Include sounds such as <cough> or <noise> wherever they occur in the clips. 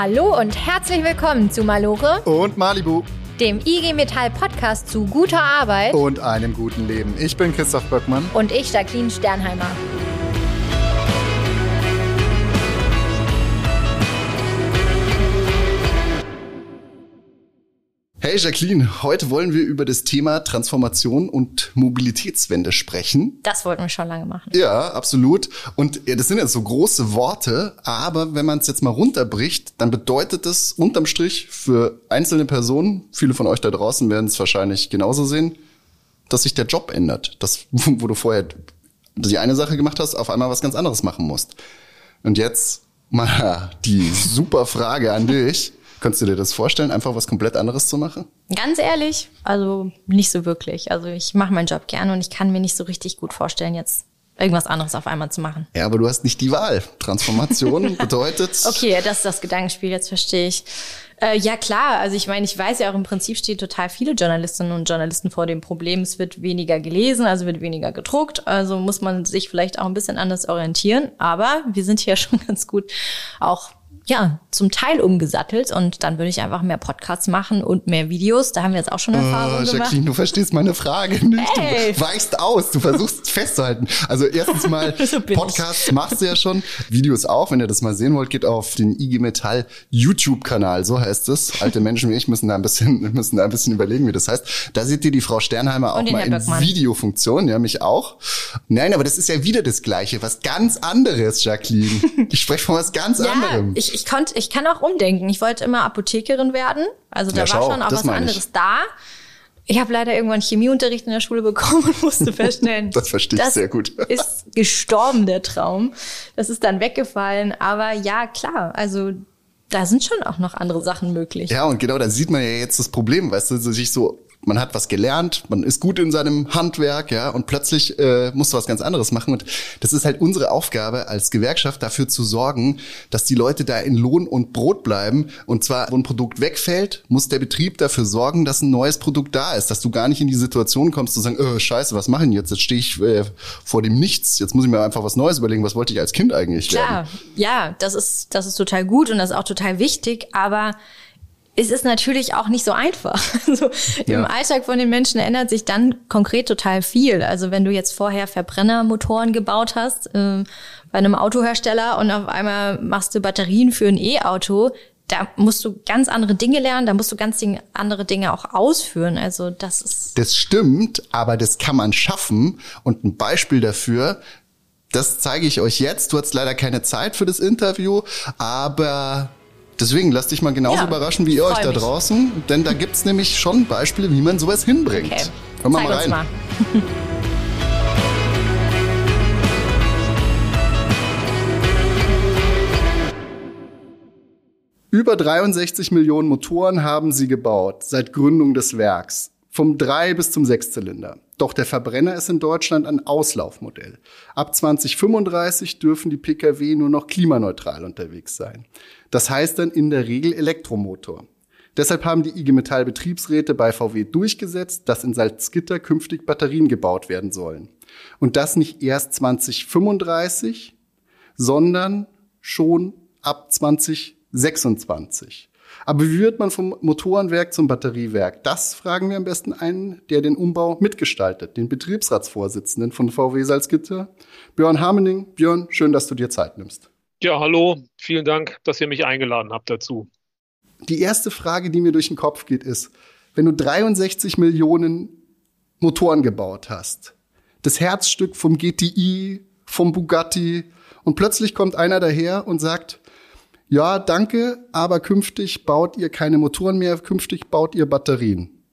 Hallo und herzlich willkommen zu Malore und Malibu, dem IG Metall Podcast zu guter Arbeit und einem guten Leben. Ich bin Christoph Böckmann und ich Jacqueline Sternheimer. Hey Jacqueline, heute wollen wir über das Thema Transformation und Mobilitätswende sprechen. Das wollten wir schon lange machen. Ja, absolut. Und ja, das sind ja so große Worte, aber wenn man es jetzt mal runterbricht, dann bedeutet das unterm Strich für einzelne Personen, viele von euch da draußen werden es wahrscheinlich genauso sehen, dass sich der Job ändert. Das, wo du vorher die eine Sache gemacht hast, auf einmal was ganz anderes machen musst. Und jetzt mal die super Frage an dich. <laughs> Könntest du dir das vorstellen, einfach was komplett anderes zu machen? Ganz ehrlich, also nicht so wirklich. Also ich mache meinen Job gerne und ich kann mir nicht so richtig gut vorstellen, jetzt irgendwas anderes auf einmal zu machen. Ja, aber du hast nicht die Wahl. Transformation <laughs> bedeutet. Okay, das ist das Gedankenspiel, jetzt verstehe ich. Äh, ja, klar. Also ich meine, ich weiß ja auch im Prinzip stehen total viele Journalistinnen und Journalisten vor dem Problem, es wird weniger gelesen, also wird weniger gedruckt. Also muss man sich vielleicht auch ein bisschen anders orientieren. Aber wir sind ja <laughs> schon ganz gut auch ja, zum Teil umgesattelt und dann würde ich einfach mehr Podcasts machen und mehr Videos. Da haben wir jetzt auch schon Erfahrung oh, Jacqueline, gemacht. du verstehst meine Frage nicht. Hey. Du weichst aus, du versuchst festzuhalten. Also erstens mal, <laughs> so Podcasts machst du ja schon, Videos auch. Wenn ihr das mal sehen wollt, geht auf den IG Metall YouTube-Kanal, so heißt es. Alte Menschen wie ich müssen da ein bisschen, <laughs> müssen da ein bisschen überlegen, wie das heißt. Da seht ihr die Frau Sternheimer auch mal in. Videofunktion, ja, mich auch. Nein, aber das ist ja wieder das Gleiche, was ganz anderes, Jacqueline. <laughs> Ich spreche von was ganz ja, anderem. Ich, ich konnte, ich kann auch umdenken. Ich wollte immer Apothekerin werden. Also da ja, war schon auch was anderes ich. da. Ich habe leider irgendwann Chemieunterricht in der Schule bekommen und musste feststellen, <laughs> das verstehe ich sehr gut. <laughs> ist gestorben der Traum. Das ist dann weggefallen. Aber ja, klar. Also da sind schon auch noch andere Sachen möglich. Ja, und genau, da sieht man ja jetzt das Problem, weißt du, sich so man hat was gelernt, man ist gut in seinem Handwerk, ja, und plötzlich äh, musst du was ganz anderes machen. Und das ist halt unsere Aufgabe als Gewerkschaft, dafür zu sorgen, dass die Leute da in Lohn und Brot bleiben. Und zwar, wo ein Produkt wegfällt, muss der Betrieb dafür sorgen, dass ein neues Produkt da ist, dass du gar nicht in die Situation kommst zu sagen, oh, scheiße, was machen jetzt? Jetzt stehe ich äh, vor dem Nichts. Jetzt muss ich mir einfach was Neues überlegen. Was wollte ich als Kind eigentlich Klar, werden? ja, das ist, das ist total gut und das ist auch total wichtig, aber es ist natürlich auch nicht so einfach. <laughs> Also ja. Im Alltag von den Menschen ändert sich dann konkret total viel. Also wenn du jetzt vorher Verbrennermotoren gebaut hast äh, bei einem Autohersteller und auf einmal machst du Batterien für ein E-Auto, da musst du ganz andere Dinge lernen, da musst du ganz andere Dinge auch ausführen. Also das ist. Das stimmt, aber das kann man schaffen. Und ein Beispiel dafür, das zeige ich euch jetzt. Du hast leider keine Zeit für das Interview, aber Deswegen lasst dich mal genauso ja, überraschen wie ihr euch da draußen, denn da gibt's nämlich schon Beispiele, wie man sowas hinbringt. Okay. Komm mal, mal rein. Mal. <laughs> Über 63 Millionen Motoren haben sie gebaut seit Gründung des Werks vom 3 bis zum 6-Zylinder. Doch der Verbrenner ist in Deutschland ein Auslaufmodell. Ab 2035 dürfen die Pkw nur noch klimaneutral unterwegs sein. Das heißt dann in der Regel Elektromotor. Deshalb haben die IG Metall Betriebsräte bei VW durchgesetzt, dass in Salzgitter künftig Batterien gebaut werden sollen. Und das nicht erst 2035, sondern schon ab 2026. Aber wie wird man vom Motorenwerk zum Batteriewerk? Das fragen wir am besten einen, der den Umbau mitgestaltet, den Betriebsratsvorsitzenden von VW Salzgitter, Björn Hamening. Björn, schön, dass du dir Zeit nimmst. Ja, hallo. Vielen Dank, dass ihr mich eingeladen habt dazu. Die erste Frage, die mir durch den Kopf geht, ist, wenn du 63 Millionen Motoren gebaut hast, das Herzstück vom GTI, vom Bugatti, und plötzlich kommt einer daher und sagt, ja, danke, aber künftig baut ihr keine Motoren mehr, künftig baut ihr Batterien.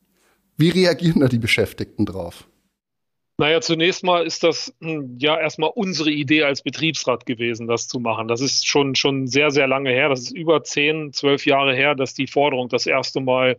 Wie reagieren da die Beschäftigten drauf? Naja, zunächst mal ist das hm, ja erstmal unsere Idee als Betriebsrat gewesen, das zu machen. Das ist schon, schon sehr, sehr lange her. Das ist über zehn, zwölf Jahre her, dass die Forderung das erste Mal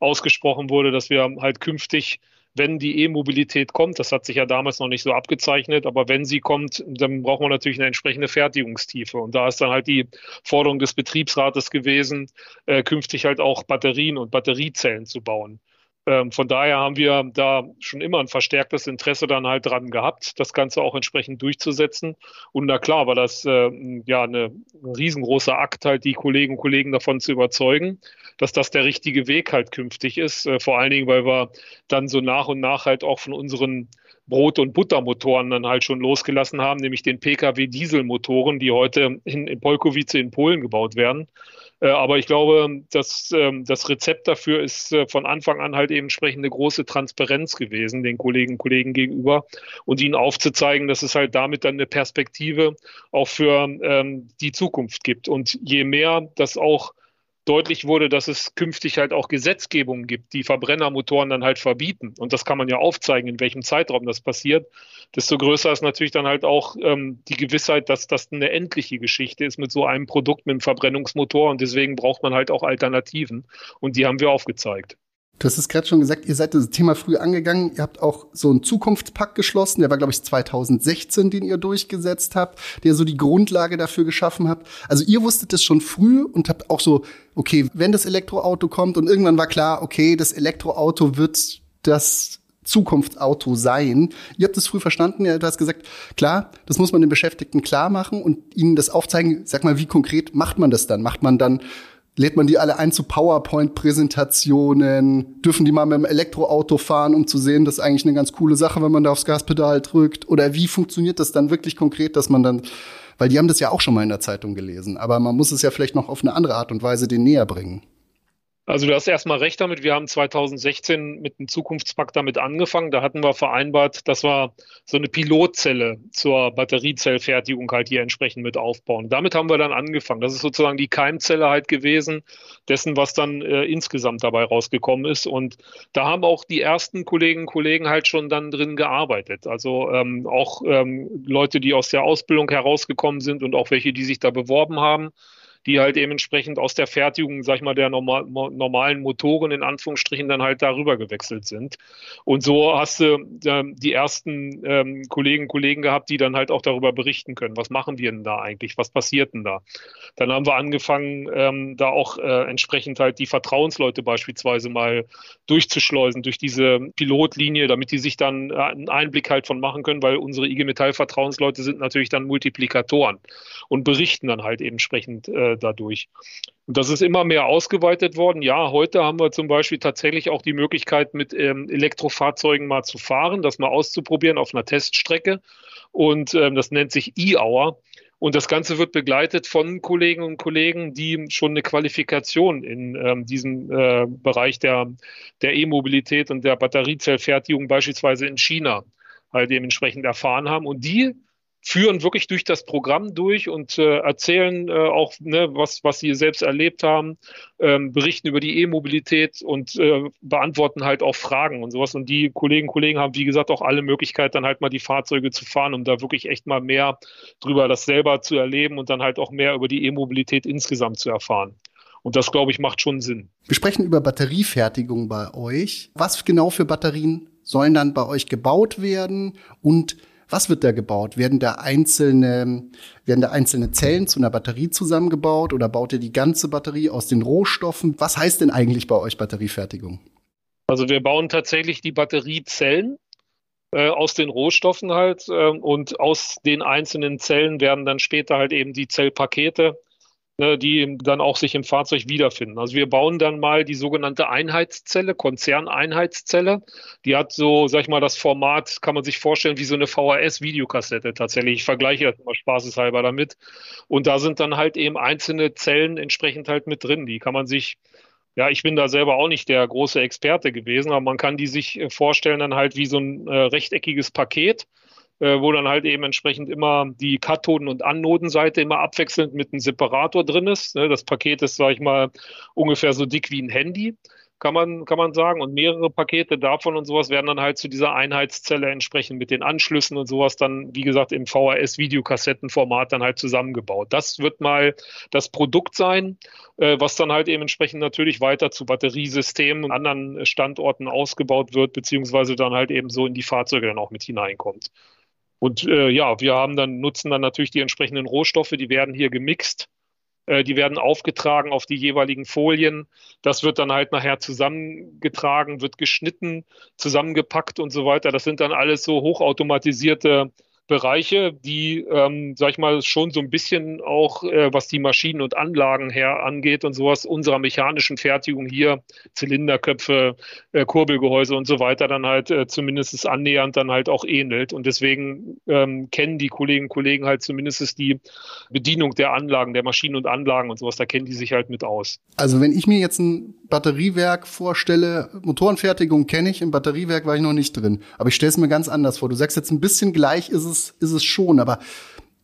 ausgesprochen wurde, dass wir halt künftig wenn die E-Mobilität kommt, das hat sich ja damals noch nicht so abgezeichnet, aber wenn sie kommt, dann braucht man natürlich eine entsprechende Fertigungstiefe. Und da ist dann halt die Forderung des Betriebsrates gewesen, äh, künftig halt auch Batterien und Batteriezellen zu bauen. Ähm, von daher haben wir da schon immer ein verstärktes Interesse dann halt dran gehabt, das Ganze auch entsprechend durchzusetzen. Und na klar war das äh, ja eine, ein riesengroßer Akt, halt die Kolleginnen und Kollegen davon zu überzeugen, dass das der richtige Weg halt künftig ist. Äh, vor allen Dingen, weil wir dann so nach und nach halt auch von unseren Brot- und Buttermotoren dann halt schon losgelassen haben, nämlich den Pkw-Dieselmotoren, die heute in, in Polkowice in Polen gebaut werden. Äh, aber ich glaube, dass ähm, das Rezept dafür ist äh, von Anfang an halt eben entsprechend eine große Transparenz gewesen, den Kolleginnen und Kollegen gegenüber und ihnen aufzuzeigen, dass es halt damit dann eine Perspektive auch für ähm, die Zukunft gibt. Und je mehr das auch deutlich wurde, dass es künftig halt auch Gesetzgebungen gibt, die Verbrennermotoren dann halt verbieten. Und das kann man ja aufzeigen, in welchem Zeitraum das passiert. Desto größer ist natürlich dann halt auch ähm, die Gewissheit, dass das eine endliche Geschichte ist mit so einem Produkt, mit einem Verbrennungsmotor. Und deswegen braucht man halt auch Alternativen. Und die haben wir aufgezeigt. Du hast es gerade schon gesagt, ihr seid das Thema früh angegangen. Ihr habt auch so einen Zukunftspakt geschlossen. Der war, glaube ich, 2016, den ihr durchgesetzt habt, der so die Grundlage dafür geschaffen habt. Also ihr wusstet es schon früh und habt auch so, okay, wenn das Elektroauto kommt und irgendwann war klar, okay, das Elektroauto wird das Zukunftsauto sein. Ihr habt es früh verstanden, du hast gesagt, klar, das muss man den Beschäftigten klar machen und ihnen das aufzeigen. Sag mal, wie konkret macht man das dann? Macht man dann lädt man die alle ein zu PowerPoint-Präsentationen? Dürfen die mal mit dem Elektroauto fahren, um zu sehen, das ist eigentlich eine ganz coole Sache, wenn man da aufs Gaspedal drückt? Oder wie funktioniert das dann wirklich konkret, dass man dann, weil die haben das ja auch schon mal in der Zeitung gelesen, aber man muss es ja vielleicht noch auf eine andere Art und Weise den näher bringen. Also du hast erstmal recht damit. Wir haben 2016 mit dem Zukunftspakt damit angefangen. Da hatten wir vereinbart, dass wir so eine Pilotzelle zur Batteriezellfertigung halt hier entsprechend mit aufbauen. Damit haben wir dann angefangen. Das ist sozusagen die Keimzelle halt gewesen, dessen, was dann äh, insgesamt dabei rausgekommen ist. Und da haben auch die ersten Kolleginnen und Kollegen halt schon dann drin gearbeitet. Also ähm, auch ähm, Leute, die aus der Ausbildung herausgekommen sind und auch welche, die sich da beworben haben die halt eben entsprechend aus der Fertigung, sag ich mal, der normal, normalen Motoren in Anführungsstrichen dann halt darüber gewechselt sind. Und so hast du ähm, die ersten ähm, Kollegen Kollegen gehabt, die dann halt auch darüber berichten können. Was machen wir denn da eigentlich? Was passiert denn da? Dann haben wir angefangen, ähm, da auch äh, entsprechend halt die Vertrauensleute beispielsweise mal durchzuschleusen durch diese Pilotlinie, damit die sich dann äh, einen Einblick halt von machen können, weil unsere IG Metall Vertrauensleute sind natürlich dann Multiplikatoren und berichten dann halt eben entsprechend äh, dadurch. Und das ist immer mehr ausgeweitet worden. Ja, heute haben wir zum Beispiel tatsächlich auch die Möglichkeit, mit ähm, Elektrofahrzeugen mal zu fahren, das mal auszuprobieren auf einer Teststrecke. Und ähm, das nennt sich E-Hour. Und das Ganze wird begleitet von Kolleginnen und Kollegen, die schon eine Qualifikation in ähm, diesem äh, Bereich der, der E-Mobilität und der Batteriezellfertigung beispielsweise in China halt dementsprechend erfahren haben. Und die führen wirklich durch das Programm durch und äh, erzählen äh, auch, ne, was, was sie selbst erlebt haben, ähm, berichten über die E-Mobilität und äh, beantworten halt auch Fragen und sowas. Und die Kolleginnen und Kollegen haben, wie gesagt, auch alle Möglichkeit, dann halt mal die Fahrzeuge zu fahren, um da wirklich echt mal mehr drüber das selber zu erleben und dann halt auch mehr über die E-Mobilität insgesamt zu erfahren. Und das, glaube ich, macht schon Sinn. Wir sprechen über Batteriefertigung bei euch. Was genau für Batterien sollen dann bei euch gebaut werden und was wird da gebaut? Werden da einzelne, werden da einzelne Zellen zu einer Batterie zusammengebaut oder baut ihr die ganze Batterie aus den Rohstoffen? Was heißt denn eigentlich bei euch Batteriefertigung? Also wir bauen tatsächlich die Batteriezellen äh, aus den Rohstoffen halt äh, und aus den einzelnen Zellen werden dann später halt eben die Zellpakete Ne, die dann auch sich im Fahrzeug wiederfinden. Also wir bauen dann mal die sogenannte Einheitszelle, Konzerneinheitszelle. Die hat so, sag ich mal, das Format, kann man sich vorstellen, wie so eine VHS-Videokassette tatsächlich. Ich vergleiche das immer spaßeshalber damit. Und da sind dann halt eben einzelne Zellen entsprechend halt mit drin. Die kann man sich ja, ich bin da selber auch nicht der große Experte gewesen, aber man kann die sich äh, vorstellen dann halt wie so ein äh, rechteckiges Paket äh, wo dann halt eben entsprechend immer die Kathoden- und Anodenseite immer abwechselnd mit einem Separator drin ist. Ne? Das Paket ist, sage ich mal, ungefähr so dick wie ein Handy kann man, kann man sagen. Und mehrere Pakete davon und sowas werden dann halt zu dieser Einheitszelle entsprechend mit den Anschlüssen und sowas dann, wie gesagt, im VHS-Videokassettenformat dann halt zusammengebaut. Das wird mal das Produkt sein, äh, was dann halt eben entsprechend natürlich weiter zu Batteriesystemen und anderen Standorten ausgebaut wird, beziehungsweise dann halt eben so in die Fahrzeuge dann auch mit hineinkommt. Und äh, ja, wir haben dann, nutzen dann natürlich die entsprechenden Rohstoffe, die werden hier gemixt Äh, die werden aufgetragen auf die jeweiligen Folien. Das wird dann halt nachher zusammengetragen, wird geschnitten, zusammengepackt und so weiter. Das sind dann alles so hochautomatisierte Bereiche, die, ähm, sag ich mal, schon so ein bisschen auch, äh, was die Maschinen und Anlagen her angeht und sowas, unserer mechanischen Fertigung hier, Zylinderköpfe, äh, Kurbelgehäuse und so weiter, dann halt äh, zumindest annähernd dann halt auch ähnelt. Und deswegen ähm, kennen die Kolleginnen und Kollegen halt zumindest die Bedienung der Anlagen, der Maschinen und Anlagen und sowas, da kennen die sich halt mit aus. Also wenn ich mir jetzt ein Batteriewerk vorstelle, Motorenfertigung kenne ich, im Batteriewerk war ich noch nicht drin. Aber ich stelle es mir ganz anders vor. Du sagst jetzt ein bisschen gleich ist es, ist es schon, aber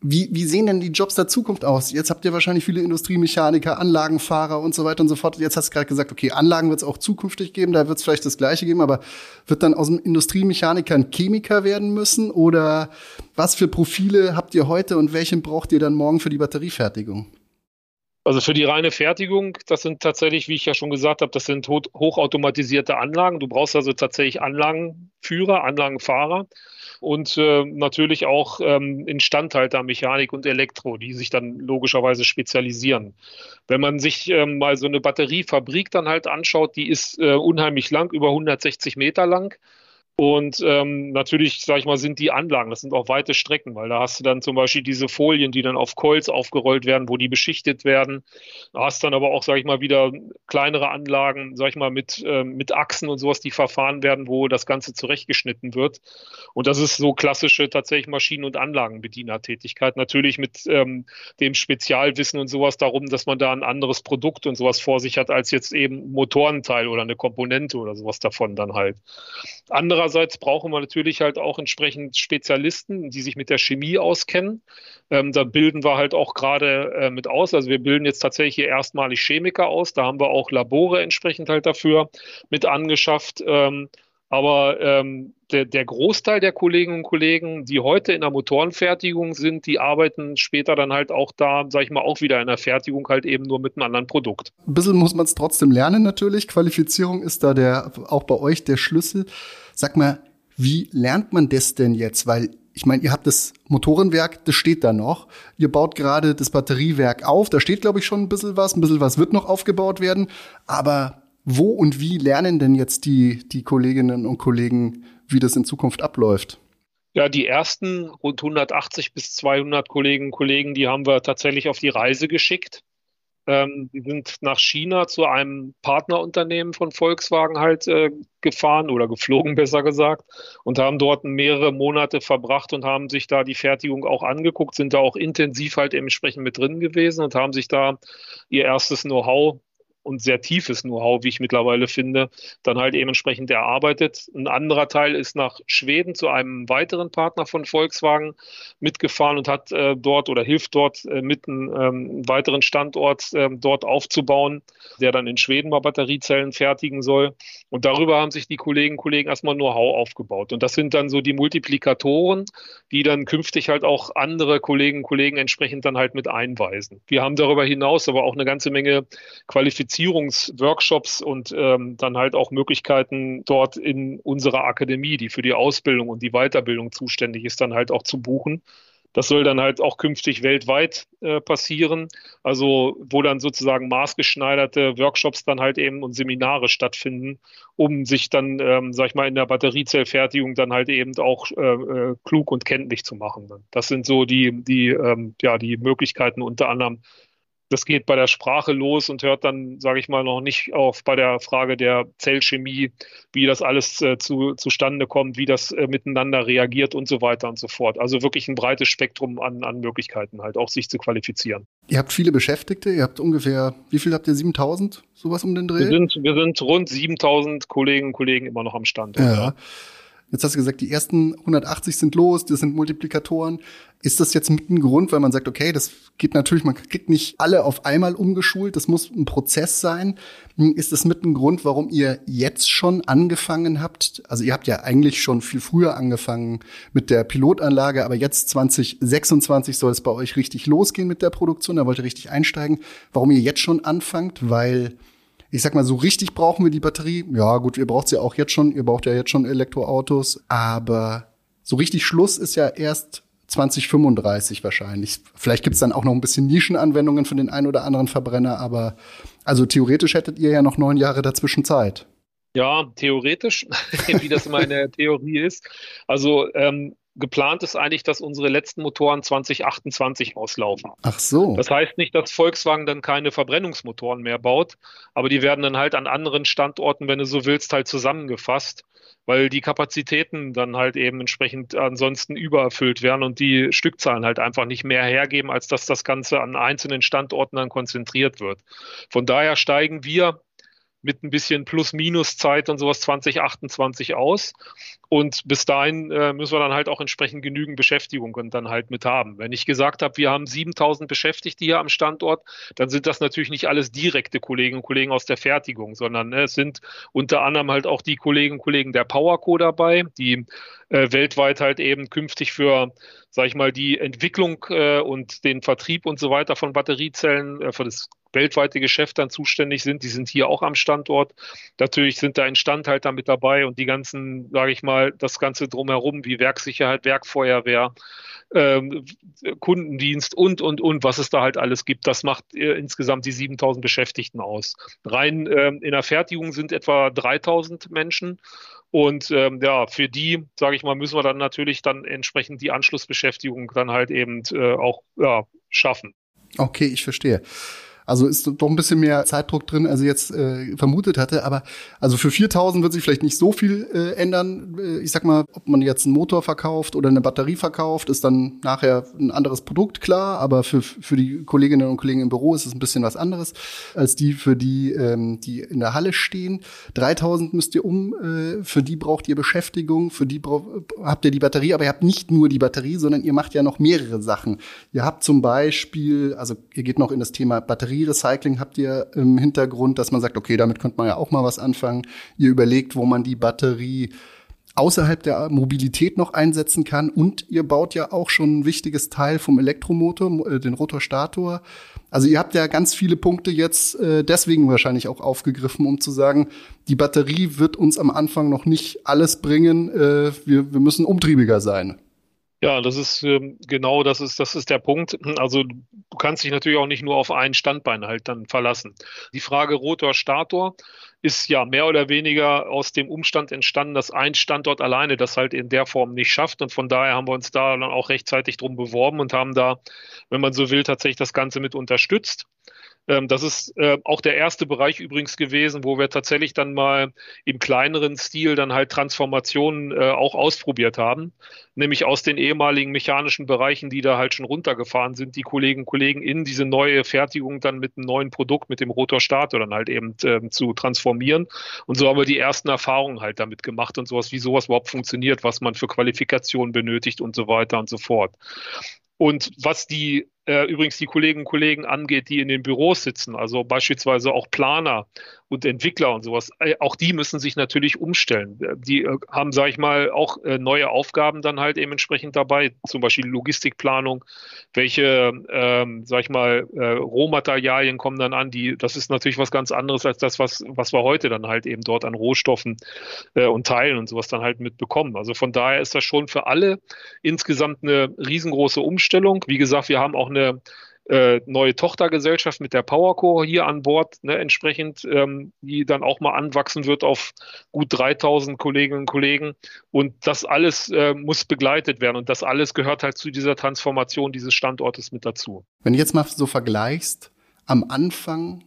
wie, wie sehen denn die Jobs der Zukunft aus? Jetzt habt ihr wahrscheinlich viele Industriemechaniker, Anlagenfahrer und so weiter und so fort. Jetzt hast du gerade gesagt, okay, Anlagen wird es auch zukünftig geben, da wird es vielleicht das Gleiche geben, aber wird dann aus dem Industriemechaniker ein Chemiker werden müssen? Oder was für Profile habt ihr heute und welchen braucht ihr dann morgen für die Batteriefertigung? Also für die reine Fertigung, das sind tatsächlich, wie ich ja schon gesagt habe, das sind hochautomatisierte Anlagen. Du brauchst also tatsächlich Anlagenführer, Anlagenfahrer und äh, natürlich auch ähm, Instandhalter, Mechanik und Elektro, die sich dann logischerweise spezialisieren. Wenn man sich ähm, mal so eine Batteriefabrik dann halt anschaut, die ist äh, unheimlich lang, über 160 Meter lang. Und ähm, natürlich, sage ich mal, sind die Anlagen, das sind auch weite Strecken, weil da hast du dann zum Beispiel diese Folien, die dann auf Coils aufgerollt werden, wo die beschichtet werden. Da hast dann aber auch, sage ich mal, wieder kleinere Anlagen, sage ich mal, mit, äh, mit Achsen und sowas, die verfahren werden, wo das Ganze zurechtgeschnitten wird. Und das ist so klassische tatsächlich Maschinen- und Anlagenbedienertätigkeit. Natürlich mit ähm, dem Spezialwissen und sowas darum, dass man da ein anderes Produkt und sowas vor sich hat, als jetzt eben Motorenteil oder eine Komponente oder sowas davon dann halt. Anderer Andererseits brauchen wir natürlich halt auch entsprechend Spezialisten, die sich mit der Chemie auskennen. Ähm, da bilden wir halt auch gerade äh, mit aus. Also wir bilden jetzt tatsächlich erstmalig Chemiker aus. Da haben wir auch Labore entsprechend halt dafür mit angeschafft. Ähm, aber ähm, der, der Großteil der Kolleginnen und Kollegen, die heute in der Motorenfertigung sind, die arbeiten später dann halt auch da, sag ich mal, auch wieder in der Fertigung halt eben nur mit einem anderen Produkt. Ein bisschen muss man es trotzdem lernen natürlich. Qualifizierung ist da der auch bei euch der Schlüssel. Sag mal, wie lernt man das denn jetzt? Weil ich meine, ihr habt das Motorenwerk, das steht da noch. Ihr baut gerade das Batteriewerk auf. Da steht, glaube ich, schon ein bisschen was. Ein bisschen was wird noch aufgebaut werden. Aber wo und wie lernen denn jetzt die, die Kolleginnen und Kollegen, wie das in Zukunft abläuft? Ja, die ersten rund 180 bis 200 Kolleginnen und Kollegen, die haben wir tatsächlich auf die Reise geschickt. Ähm, die sind nach China zu einem Partnerunternehmen von Volkswagen halt äh, gefahren oder geflogen, <laughs> besser gesagt, und haben dort mehrere Monate verbracht und haben sich da die Fertigung auch angeguckt, sind da auch intensiv halt entsprechend mit drin gewesen und haben sich da ihr erstes Know-how und sehr tiefes Know-how, wie ich mittlerweile finde, dann halt eben entsprechend erarbeitet. Ein anderer Teil ist nach Schweden zu einem weiteren Partner von Volkswagen mitgefahren und hat äh, dort oder hilft dort äh, mit einem ähm, weiteren Standort äh, dort aufzubauen, der dann in Schweden mal Batteriezellen fertigen soll. Und darüber haben sich die Kolleginnen und Kollegen erstmal Know-how aufgebaut. Und das sind dann so die Multiplikatoren, die dann künftig halt auch andere Kolleginnen und Kollegen entsprechend dann halt mit einweisen. Wir haben darüber hinaus aber auch eine ganze Menge qualifizierte Zertifizierungsworkshops und ähm, dann halt auch Möglichkeiten dort in unserer Akademie, die für die Ausbildung und die Weiterbildung zuständig ist, dann halt auch zu buchen. Das soll dann halt auch künftig weltweit äh, passieren, also wo dann sozusagen maßgeschneiderte Workshops dann halt eben und Seminare stattfinden, um sich dann, ähm, sag ich mal, in der Batteriezellfertigung dann halt eben auch äh, äh, klug und kenntlich zu machen. Das sind so die, die, ähm, ja, die Möglichkeiten unter anderem, das geht bei der Sprache los und hört dann, sage ich mal, noch nicht auf bei der Frage der Zellchemie, wie das alles äh, zu, zustande kommt, wie das äh, miteinander reagiert und so weiter und so fort. Also wirklich ein breites Spektrum an, an Möglichkeiten halt, auch sich zu qualifizieren. Ihr habt viele Beschäftigte, ihr habt ungefähr, wie viel habt ihr, 7000, sowas um den Dreh? Wir sind, wir sind rund 7000 Kolleginnen und Kollegen immer noch am Stand. Ja. ja. Jetzt hast du gesagt, die ersten 180 sind los, das sind Multiplikatoren. Ist das jetzt mit ein Grund, weil man sagt, okay, das geht natürlich, man kriegt nicht alle auf einmal umgeschult, das muss ein Prozess sein. Ist das mit ein Grund, warum ihr jetzt schon angefangen habt? Also ihr habt ja eigentlich schon viel früher angefangen mit der Pilotanlage, aber jetzt 2026 soll es bei euch richtig losgehen mit der Produktion, da wollt ihr richtig einsteigen. Warum ihr jetzt schon anfangt? Weil ich sag mal, so richtig brauchen wir die Batterie. Ja, gut, ihr braucht sie auch jetzt schon. Ihr braucht ja jetzt schon Elektroautos. Aber so richtig Schluss ist ja erst 2035 wahrscheinlich. Vielleicht gibt's dann auch noch ein bisschen Nischenanwendungen für den einen oder anderen Verbrenner, aber also theoretisch hättet ihr ja noch neun Jahre dazwischen Zeit. Ja, theoretisch, <laughs> wie das immer in der Theorie ist. Also ähm, geplant ist eigentlich, dass unsere letzten Motoren 2028 auslaufen. Ach so. Das heißt nicht, dass Volkswagen dann keine Verbrennungsmotoren mehr baut, aber die werden dann halt an anderen Standorten, wenn du so willst, halt zusammengefasst, weil die Kapazitäten dann halt eben entsprechend ansonsten übererfüllt werden und die Stückzahlen halt einfach nicht mehr hergeben, als dass das Ganze an einzelnen Standorten dann konzentriert wird. Von daher steigen wir mit ein bisschen Plus-Minus-Zeit und sowas 2028 aus. Und bis dahin äh, müssen wir dann halt auch entsprechend genügend Beschäftigung dann halt mit haben. Wenn ich gesagt habe, wir haben 7000 Beschäftigte hier am Standort, dann sind das natürlich nicht alles direkte Kolleginnen und Kollegen aus der Fertigung, sondern äh, es sind unter anderem halt auch die Kolleginnen und Kollegen der PowerCo dabei, die äh, weltweit halt eben künftig für, sag ich mal, die Entwicklung äh, und den Vertrieb und so weiter von Batteriezellen, äh, für das weltweite Geschäft dann zuständig sind. Die sind hier auch am Standort. Natürlich sind da Instandhalter mit dabei und die ganzen, sage ich mal, das Ganze drumherum wie Werksicherheit, Werkfeuerwehr, ähm, Kundendienst und, und, und, was es da halt alles gibt. Das macht äh, insgesamt die 7000 Beschäftigten aus. Rein ähm, in der Fertigung sind etwa 3000 Menschen. Und ähm, ja, für die, sage ich mal, müssen wir dann natürlich dann entsprechend die Anschlussbeschäftigung dann halt eben äh, auch ja, schaffen. Okay, ich verstehe. Also ist doch ein bisschen mehr Zeitdruck drin, als ich jetzt äh, vermutet hatte. Aber also für 4000 wird sich vielleicht nicht so viel äh, ändern. Äh, ich sag mal, ob man jetzt einen Motor verkauft oder eine Batterie verkauft, ist dann nachher ein anderes Produkt, klar. Aber für, für die Kolleginnen und Kollegen im Büro ist es ein bisschen was anderes als die, für die, ähm, die in der Halle stehen. 3000 müsst ihr um, äh, für die braucht ihr Beschäftigung, für die habt ihr die Batterie, aber ihr habt nicht nur die Batterie, sondern ihr macht ja noch mehrere Sachen. Ihr habt zum Beispiel, also ihr geht noch in das Thema Batterie Batterierecycling habt ihr im Hintergrund, dass man sagt, okay, damit könnte man ja auch mal was anfangen. Ihr überlegt, wo man die Batterie außerhalb der Mobilität noch einsetzen kann. Und ihr baut ja auch schon ein wichtiges Teil vom Elektromotor, äh, den Rotorstator. Also ihr habt ja ganz viele Punkte jetzt äh, deswegen wahrscheinlich auch aufgegriffen, um zu sagen, die Batterie wird uns am Anfang noch nicht alles bringen. Äh, wir, wir müssen umtriebiger sein. Ja, das ist ähm, genau das ist, das ist der Punkt. Also du kannst dich natürlich auch nicht nur auf ein Standbein halt dann verlassen. Die Frage Rotor Stator ist ja mehr oder weniger aus dem Umstand entstanden, dass ein Standort alleine das halt in der Form nicht schafft. Und von daher haben wir uns da dann auch rechtzeitig drum beworben und haben da, wenn man so will, tatsächlich das Ganze mit unterstützt. Ähm, das ist äh, auch der erste Bereich übrigens gewesen, wo wir tatsächlich dann mal im kleineren Stil dann halt Transformationen äh, auch ausprobiert haben, nämlich aus den ehemaligen mechanischen Bereichen, die da halt schon runtergefahren sind, die Kolleginnen und Kollegen in diese neue Fertigung dann mit einem neuen Produkt, mit dem Rotor Stator dann halt eben äh, zu transformieren. Und so haben wir die ersten Erfahrungen halt damit gemacht und sowas, wie sowas überhaupt funktioniert, was man für Qualifikationen benötigt und so weiter und so fort. Und was die äh, übrigens die Kolleginnen und Kollegen angeht, die in den Büros sitzen, also beispielsweise auch Planer und Entwickler und sowas, äh, auch die müssen sich natürlich umstellen. Die äh, haben, sage ich mal, auch äh, neue Aufgaben dann halt eben entsprechend dabei, zum Beispiel Logistikplanung, welche, ähm, sage ich mal, äh, Rohmaterialien kommen dann an, die, das ist natürlich was ganz anderes als das, was, was wir heute dann halt eben dort an Rohstoffen äh, und Teilen und sowas dann halt mitbekommen. Also von daher ist das schon für alle insgesamt eine riesengroße Umstellung. Wie gesagt, wir haben auch eine äh, neue Tochtergesellschaft mit der PowerCo hier an Bord, ne, entsprechend, ähm, die dann auch mal anwachsen wird auf gut 3000 Kolleginnen und Kollegen. Und das alles äh, muss begleitet werden und das alles gehört halt zu dieser Transformation dieses Standortes mit dazu. Wenn du jetzt mal so vergleichst, am Anfang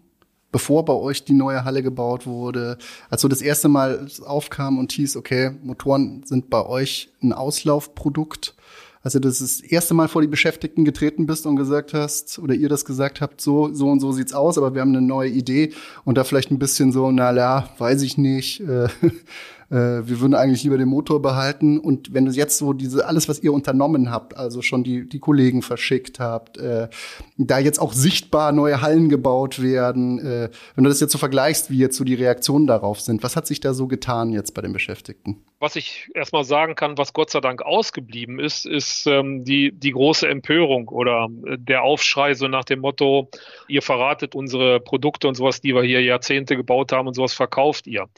bevor bei euch die neue Halle gebaut wurde, als so das erste Mal aufkam und hieß, okay, Motoren sind bei euch ein Auslaufprodukt, als du das, erste Mal vor die Beschäftigten getreten bist und gesagt hast, oder ihr das gesagt habt, so, so und so sieht's aus, aber wir haben eine neue Idee und da vielleicht ein bisschen so, na ja, weiß ich nicht, äh, <laughs> äh, wir würden eigentlich lieber den Motor behalten. Und wenn du jetzt so diese, alles, was ihr unternommen habt, also schon die, die Kollegen verschickt habt, äh, da jetzt auch sichtbar neue Hallen gebaut werden, äh, wenn du das jetzt so vergleichst, wie jetzt so die Reaktionen darauf sind, was hat sich da so getan jetzt bei den Beschäftigten? Was ich erstmal sagen kann, was Gott sei Dank ausgeblieben ist, ist ähm, die, die große Empörung oder äh, der Aufschrei so nach dem Motto, ihr verratet unsere Produkte und sowas, die wir hier Jahrzehnte gebaut haben und sowas verkauft ihr.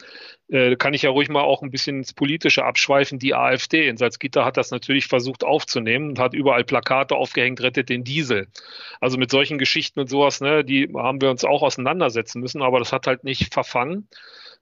Äh, kann ich ja ruhig mal auch ein bisschen ins Politische abschweifen. Die AfD in Salzgitter hat das natürlich versucht aufzunehmen und hat überall Plakate aufgehängt, rettet den Diesel. Also mit solchen Geschichten und sowas, ne, die haben wir uns auch auseinandersetzen müssen, aber das hat halt nicht verfangen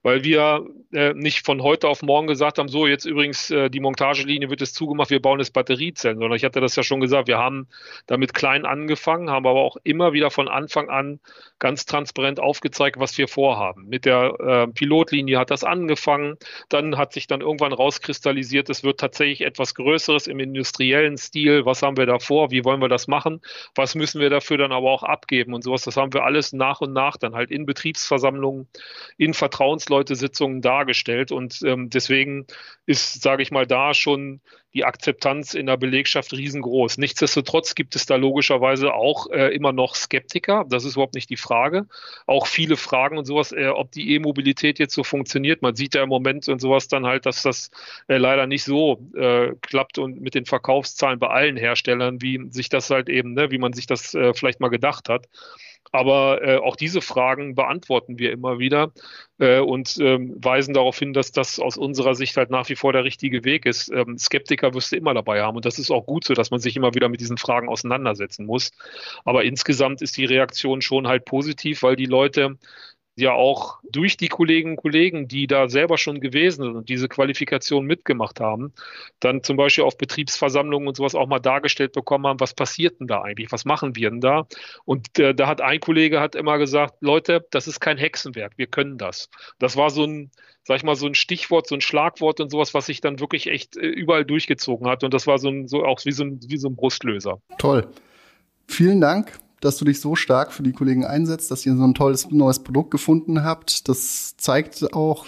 weil wir äh, nicht von heute auf morgen gesagt haben, so jetzt übrigens äh, die Montagelinie wird es zugemacht, wir bauen jetzt Batteriezellen, sondern ich hatte das ja schon gesagt, wir haben damit klein angefangen, haben aber auch immer wieder von Anfang an ganz transparent aufgezeigt, was wir vorhaben. Mit der äh, Pilotlinie hat das angefangen, dann hat sich dann irgendwann rauskristallisiert, es wird tatsächlich etwas Größeres im industriellen Stil. Was haben wir da vor? Wie wollen wir das machen? Was müssen wir dafür dann aber auch abgeben und sowas? Das haben wir alles nach und nach dann halt in Betriebsversammlungen, in Vertrauensleute-Sitzungen dargestellt und ähm, deswegen ist, sage ich mal, da schon die Akzeptanz in der Belegschaft riesengroß. Nichtsdestotrotz gibt es da logischerweise auch äh, immer noch Skeptiker. Das ist überhaupt nicht die Frage. Auch viele Fragen und sowas, äh, ob die E-Mobilität jetzt so funktioniert. Man sieht ja im Moment und sowas dann halt, dass das äh, leider nicht so äh, klappt und mit den Verkaufszahlen bei allen Herstellern, wie sich das halt eben, ne, wie man sich das äh, vielleicht mal gedacht hat. Aber äh, auch diese Fragen beantworten wir immer wieder äh, und ähm, weisen darauf hin, dass das aus unserer Sicht halt nach wie vor der richtige Weg ist. Ähm, Skeptiker wirst du immer dabei haben und das ist auch gut so, dass man sich immer wieder mit diesen Fragen auseinandersetzen muss. Aber insgesamt ist die Reaktion schon halt positiv, weil die Leute ja auch durch die Kolleginnen und Kollegen, die da selber schon gewesen sind und diese Qualifikation mitgemacht haben, dann zum Beispiel auf Betriebsversammlungen und sowas auch mal dargestellt bekommen haben, was passiert denn da eigentlich, was machen wir denn da? Und äh, da hat ein Kollege hat immer gesagt, Leute, das ist kein Hexenwerk, wir können das. Das war so ein, sag ich mal, so ein Stichwort, so ein Schlagwort und sowas, was sich dann wirklich echt äh, überall durchgezogen hat. Und das war so ein, so auch wie so ein, wie so ein Brustlöser. Toll. Vielen Dank dass du dich so stark für die Kollegen einsetzt, dass ihr so ein tolles neues Produkt gefunden habt. Das zeigt auch,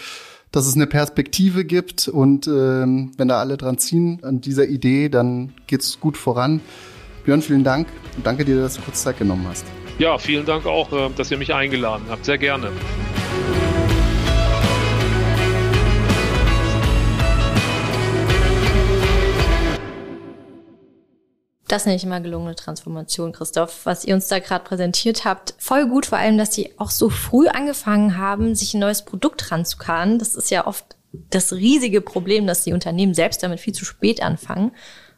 dass es eine Perspektive gibt und ähm, wenn da alle dran ziehen an dieser Idee, dann geht's gut voran. Björn, vielen Dank und danke dir, dass du kurz Zeit genommen hast. Ja, vielen Dank auch, äh, dass ihr mich eingeladen habt. Sehr gerne. Das nenne immer gelungene Transformation, Christoph, was ihr uns da gerade präsentiert habt. Voll gut, vor allem, dass sie auch so früh angefangen haben, sich ein neues Produkt ranzukarren. Das ist ja oft das riesige Problem, dass die Unternehmen selbst damit viel zu spät anfangen.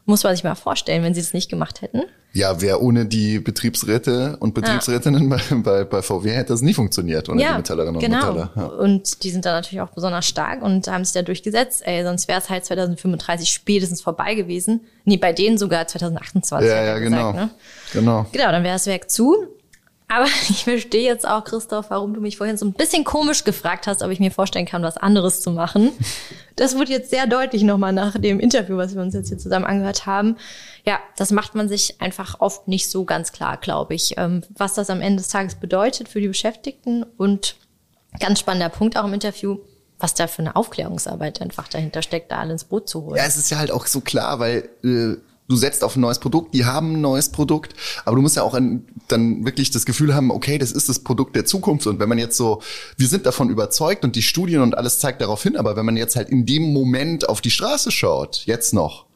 Muss man sich mal vorstellen, wenn sie es nicht gemacht hätten. Ja, wer ohne die Betriebsräte und Betriebsrätinnen ja. bei, bei, bei VW hätte das nie funktioniert, ohne ja, die Metallerinnen genau. und Metaller. Ja. Und die sind da natürlich auch besonders stark und haben sich da durchgesetzt. Ey, sonst wäre es halt 2035 spätestens vorbei gewesen. Nee, bei denen sogar 2028. Ja, ja, genau. Gesagt, ne? Genau. Genau, dann wäre das Werk zu. Aber <laughs> ich verstehe jetzt auch, Christoph, warum du mich vorhin so ein bisschen komisch gefragt hast, ob ich mir vorstellen kann, was anderes zu machen. <laughs> Das wird jetzt sehr deutlich nochmal nach dem Interview, was wir uns jetzt hier zusammen angehört haben. Ja, das macht man sich einfach oft nicht so ganz klar, glaube ich, ähm, was das am Ende des Tages bedeutet für die Beschäftigten. Und ganz spannender Punkt auch im Interview, was da für eine Aufklärungsarbeit einfach dahinter steckt, da alle ins Boot zu holen. Ja, es ist ja halt auch so klar, weil äh, du setzt auf ein neues Produkt, die haben ein neues Produkt, aber du musst ja auch ein, dann wirklich das Gefühl haben, okay, das ist das Produkt der Zukunft und wenn man jetzt so, wir sind davon überzeugt und die Studien und alles zeigt darauf hin, aber wenn man jetzt halt in dem Moment auf die Straße schaut, jetzt noch,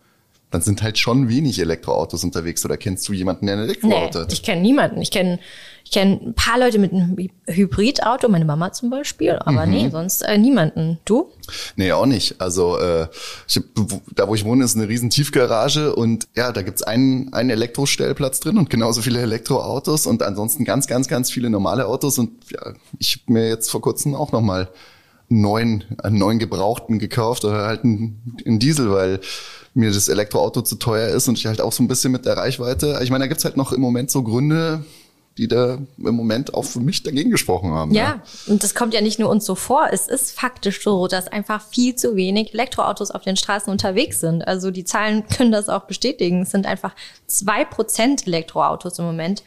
dann sind halt schon wenig Elektroautos unterwegs oder kennst du jemanden, der ein Elektroauto nee, hat? Ich kenne niemanden. Ich kenne ich kenne ein paar Leute mit einem Hybridauto, meine Mama zum Beispiel, aber mhm. nee, sonst äh, niemanden. Du? Nee, auch nicht. Also äh, ich hab, da, wo ich wohne, ist eine riesen Tiefgarage und ja, da gibt's einen, einen Elektrostellplatz drin und genauso viele Elektroautos und ansonsten ganz, ganz, ganz viele normale Autos und ja, ich habe mir jetzt vor kurzem auch nochmal einen neuen, einen neuen Gebrauchten gekauft oder halt einen, einen Diesel, weil mir das Elektroauto zu teuer ist und ich halt auch so ein bisschen mit der Reichweite. Ich meine, da gibt's halt noch im Moment so Gründe, die da im Moment auch für mich dagegen gesprochen haben. Ja, ja, und das kommt ja nicht nur uns so vor. Es ist faktisch so, dass einfach viel zu wenig Elektroautos auf den Straßen unterwegs sind. Also die Zahlen können das auch bestätigen. Es sind einfach zwei Prozent Elektroautos im Moment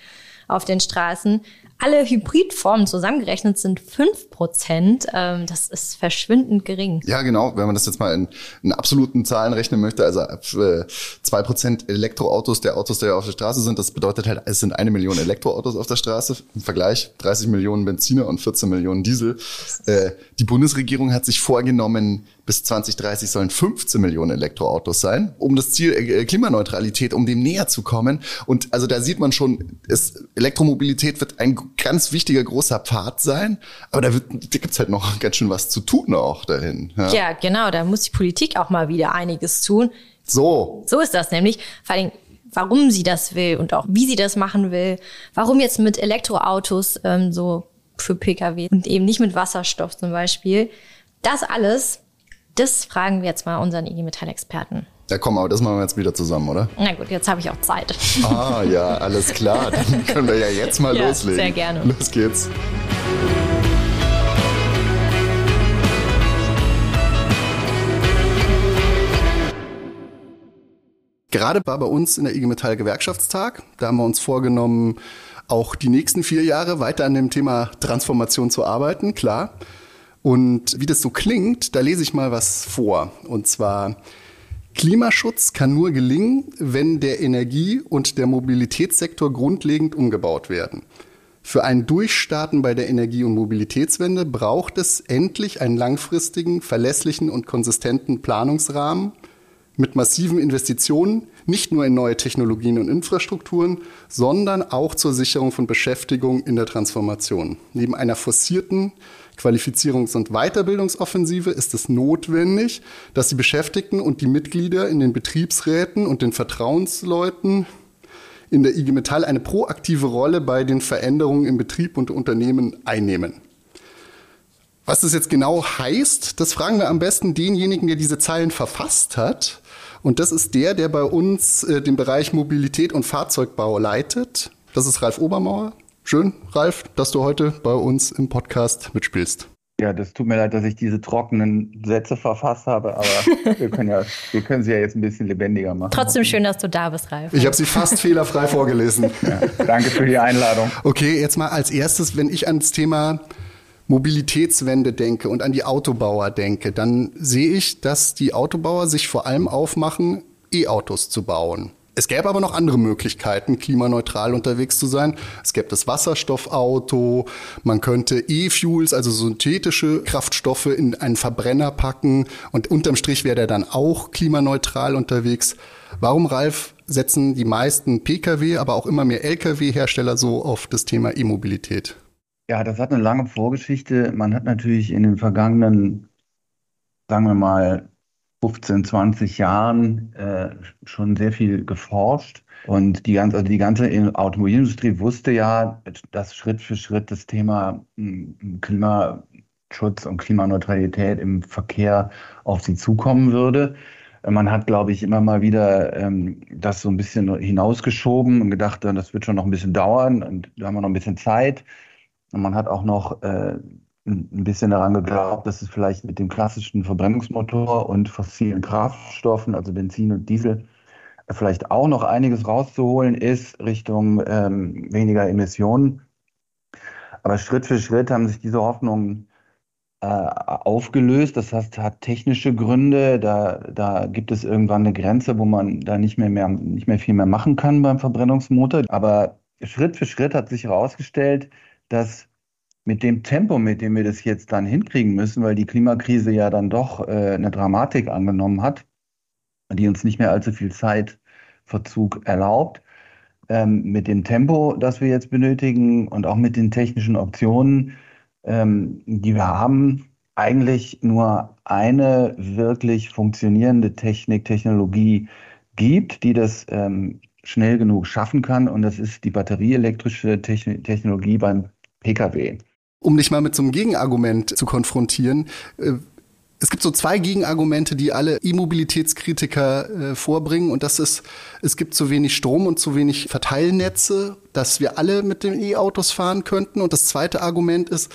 auf den Straßen. Alle Hybridformen zusammengerechnet sind fünf Prozent. Ähm, das ist verschwindend gering. Ja, genau. Wenn man das jetzt mal in, in absoluten Zahlen rechnen möchte, also äh, zwei Prozent Elektroautos der Autos, die auf der Straße sind, das bedeutet halt, es sind eine Million Elektroautos auf der Straße. Im Vergleich 30 Millionen Benziner und 14 Millionen Diesel. Äh, die Bundesregierung hat sich vorgenommen, bis 2030 sollen 15 Millionen Elektroautos sein, um das Ziel äh, Klimaneutralität, um dem näher zu kommen. Und also da sieht man schon, es, Elektromobilität wird ein ganz wichtiger großer Pfad sein, aber da, wird, da gibt's halt noch <laughs> ganz schön was zu tun auch dahin. Ja. ja, genau, da muss die Politik auch mal wieder einiges tun. So. So ist das nämlich. Vor allem, warum sie das will und auch wie sie das machen will. Warum jetzt mit Elektroautos ähm, so für Pkw und eben nicht mit Wasserstoff zum Beispiel. Das alles das fragen wir jetzt mal unseren IG Metall-Experten. Ja, komm, aber das machen wir jetzt wieder zusammen, oder? Na gut, jetzt habe ich auch Zeit. Ah, ja, alles klar. Dann <laughs> können wir ja jetzt mal ja, loslegen. Sehr gerne. Los geht's. Gerade war bei uns in der IG Metall Gewerkschaftstag. Da haben wir uns vorgenommen, auch die nächsten vier Jahre weiter an dem Thema Transformation zu arbeiten, klar. Und wie das so klingt, da lese ich mal was vor. Und zwar, Klimaschutz kann nur gelingen, wenn der Energie- und der Mobilitätssektor grundlegend umgebaut werden. Für ein Durchstarten bei der Energie- und Mobilitätswende braucht es endlich einen langfristigen, verlässlichen und konsistenten Planungsrahmen mit massiven Investitionen, nicht nur in neue Technologien und Infrastrukturen, sondern auch zur Sicherung von Beschäftigung in der Transformation. Neben einer forcierten Qualifizierungs- und Weiterbildungsoffensive ist es notwendig, dass die Beschäftigten und die Mitglieder in den Betriebsräten und den Vertrauensleuten in der IG Metall eine proaktive Rolle bei den Veränderungen im Betrieb und Unternehmen einnehmen. Was das jetzt genau heißt, das fragen wir am besten denjenigen, der diese Zeilen verfasst hat. Und das ist der, der bei uns äh, den Bereich Mobilität und Fahrzeugbau leitet. Das ist Ralf Obermauer. Schön, Ralf, dass du heute bei uns im Podcast mitspielst. Ja, das tut mir leid, dass ich diese trockenen Sätze verfasst habe, aber <laughs> wir können, ja, wir können sie ja jetzt ein bisschen lebendiger machen. Trotzdem schön, dass du da bist, Ralf. Ich habe sie fast fehlerfrei vorgelesen. Ja, danke für die Einladung. Okay, jetzt mal als erstes, wenn ich ans Thema Mobilitätswende denke und an die Autobauer denke, dann sehe ich, dass die Autobauer sich vor allem aufmachen, E-Autos zu bauen. Es gäbe aber noch andere Möglichkeiten, klimaneutral unterwegs zu sein. Es gäbe das Wasserstoffauto, man könnte E-Fuels, also synthetische Kraftstoffe in einen Verbrenner packen und unterm Strich wäre der dann auch klimaneutral unterwegs. Warum, Ralf, setzen die meisten Pkw, aber auch immer mehr Lkw-Hersteller so auf das Thema E-Mobilität? Ja, das hat eine lange Vorgeschichte. Man hat natürlich in den vergangenen, sagen wir mal, 15, 20 Jahren äh, schon sehr viel geforscht. Und die ganze, also die ganze Automobilindustrie wusste ja, dass Schritt für Schritt das Thema hm, Klimaschutz und Klimaneutralität im Verkehr auf sie zukommen würde. Man hat, glaube ich, immer mal wieder ähm, das so ein bisschen hinausgeschoben und gedacht, das wird schon noch ein bisschen dauern und da haben wir noch ein bisschen Zeit. Und man hat auch noch äh, ein bisschen daran geglaubt, dass es vielleicht mit dem klassischen Verbrennungsmotor und fossilen Kraftstoffen, also Benzin und Diesel, vielleicht auch noch einiges rauszuholen ist Richtung ähm, weniger Emissionen. Aber Schritt für Schritt haben sich diese Hoffnungen äh, aufgelöst. Das heißt, hat technische Gründe. Da, da gibt es irgendwann eine Grenze, wo man da nicht mehr, mehr, nicht mehr viel mehr machen kann beim Verbrennungsmotor. Aber Schritt für Schritt hat sich herausgestellt, dass mit dem Tempo, mit dem wir das jetzt dann hinkriegen müssen, weil die Klimakrise ja dann doch äh, eine Dramatik angenommen hat, die uns nicht mehr allzu viel Zeitverzug erlaubt, ähm, mit dem Tempo, das wir jetzt benötigen und auch mit den technischen Optionen, ähm, die wir haben, eigentlich nur eine wirklich funktionierende Technik, Technologie gibt, die das ähm, schnell genug schaffen kann. Und das ist die batterieelektrische Technologie beim Pkw um dich mal mit so einem Gegenargument zu konfrontieren. Äh, es gibt so zwei Gegenargumente, die alle E-Mobilitätskritiker äh, vorbringen. Und das ist, es gibt zu wenig Strom und zu wenig Verteilnetze, dass wir alle mit den E-Autos fahren könnten. Und das zweite Argument ist,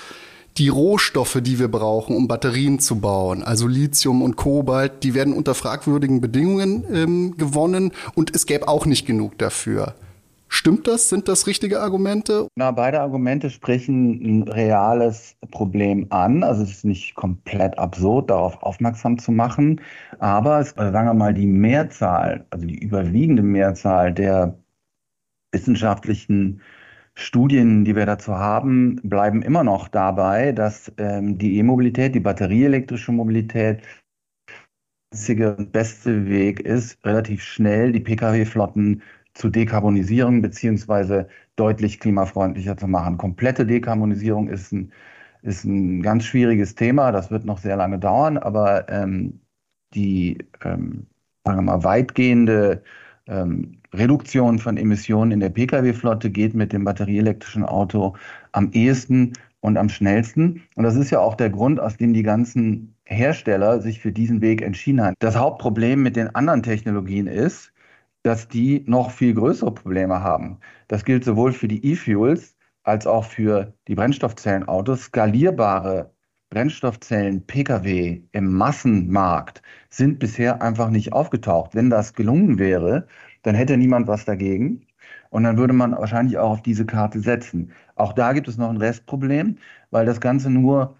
die Rohstoffe, die wir brauchen, um Batterien zu bauen, also Lithium und Kobalt, die werden unter fragwürdigen Bedingungen ähm, gewonnen und es gäbe auch nicht genug dafür. Stimmt das? Sind das richtige Argumente? Na, beide Argumente sprechen ein reales Problem an. Also es ist nicht komplett absurd, darauf aufmerksam zu machen. Aber es, äh, sagen wir mal, die Mehrzahl, also die überwiegende Mehrzahl der wissenschaftlichen Studien, die wir dazu haben, bleiben immer noch dabei, dass ähm, die E-Mobilität, die batterieelektrische Mobilität, der beste Weg ist, relativ schnell die Pkw-Flotten zu dekarbonisieren beziehungsweise deutlich klimafreundlicher zu machen. Komplette Dekarbonisierung ist ein, ist ein ganz schwieriges Thema. Das wird noch sehr lange dauern, aber ähm, die ähm, sagen wir mal, weitgehende ähm, Reduktion von Emissionen in der Pkw-Flotte geht mit dem batterieelektrischen Auto am ehesten und am schnellsten. Und das ist ja auch der Grund, aus dem die ganzen Hersteller sich für diesen Weg entschieden haben. Das Hauptproblem mit den anderen Technologien ist, dass die noch viel größere Probleme haben. Das gilt sowohl für die E-Fuels als auch für die Brennstoffzellenautos. Skalierbare Brennstoffzellen Pkw im Massenmarkt sind bisher einfach nicht aufgetaucht. Wenn das gelungen wäre, dann hätte niemand was dagegen. Und dann würde man wahrscheinlich auch auf diese Karte setzen. Auch da gibt es noch ein Restproblem, weil das Ganze nur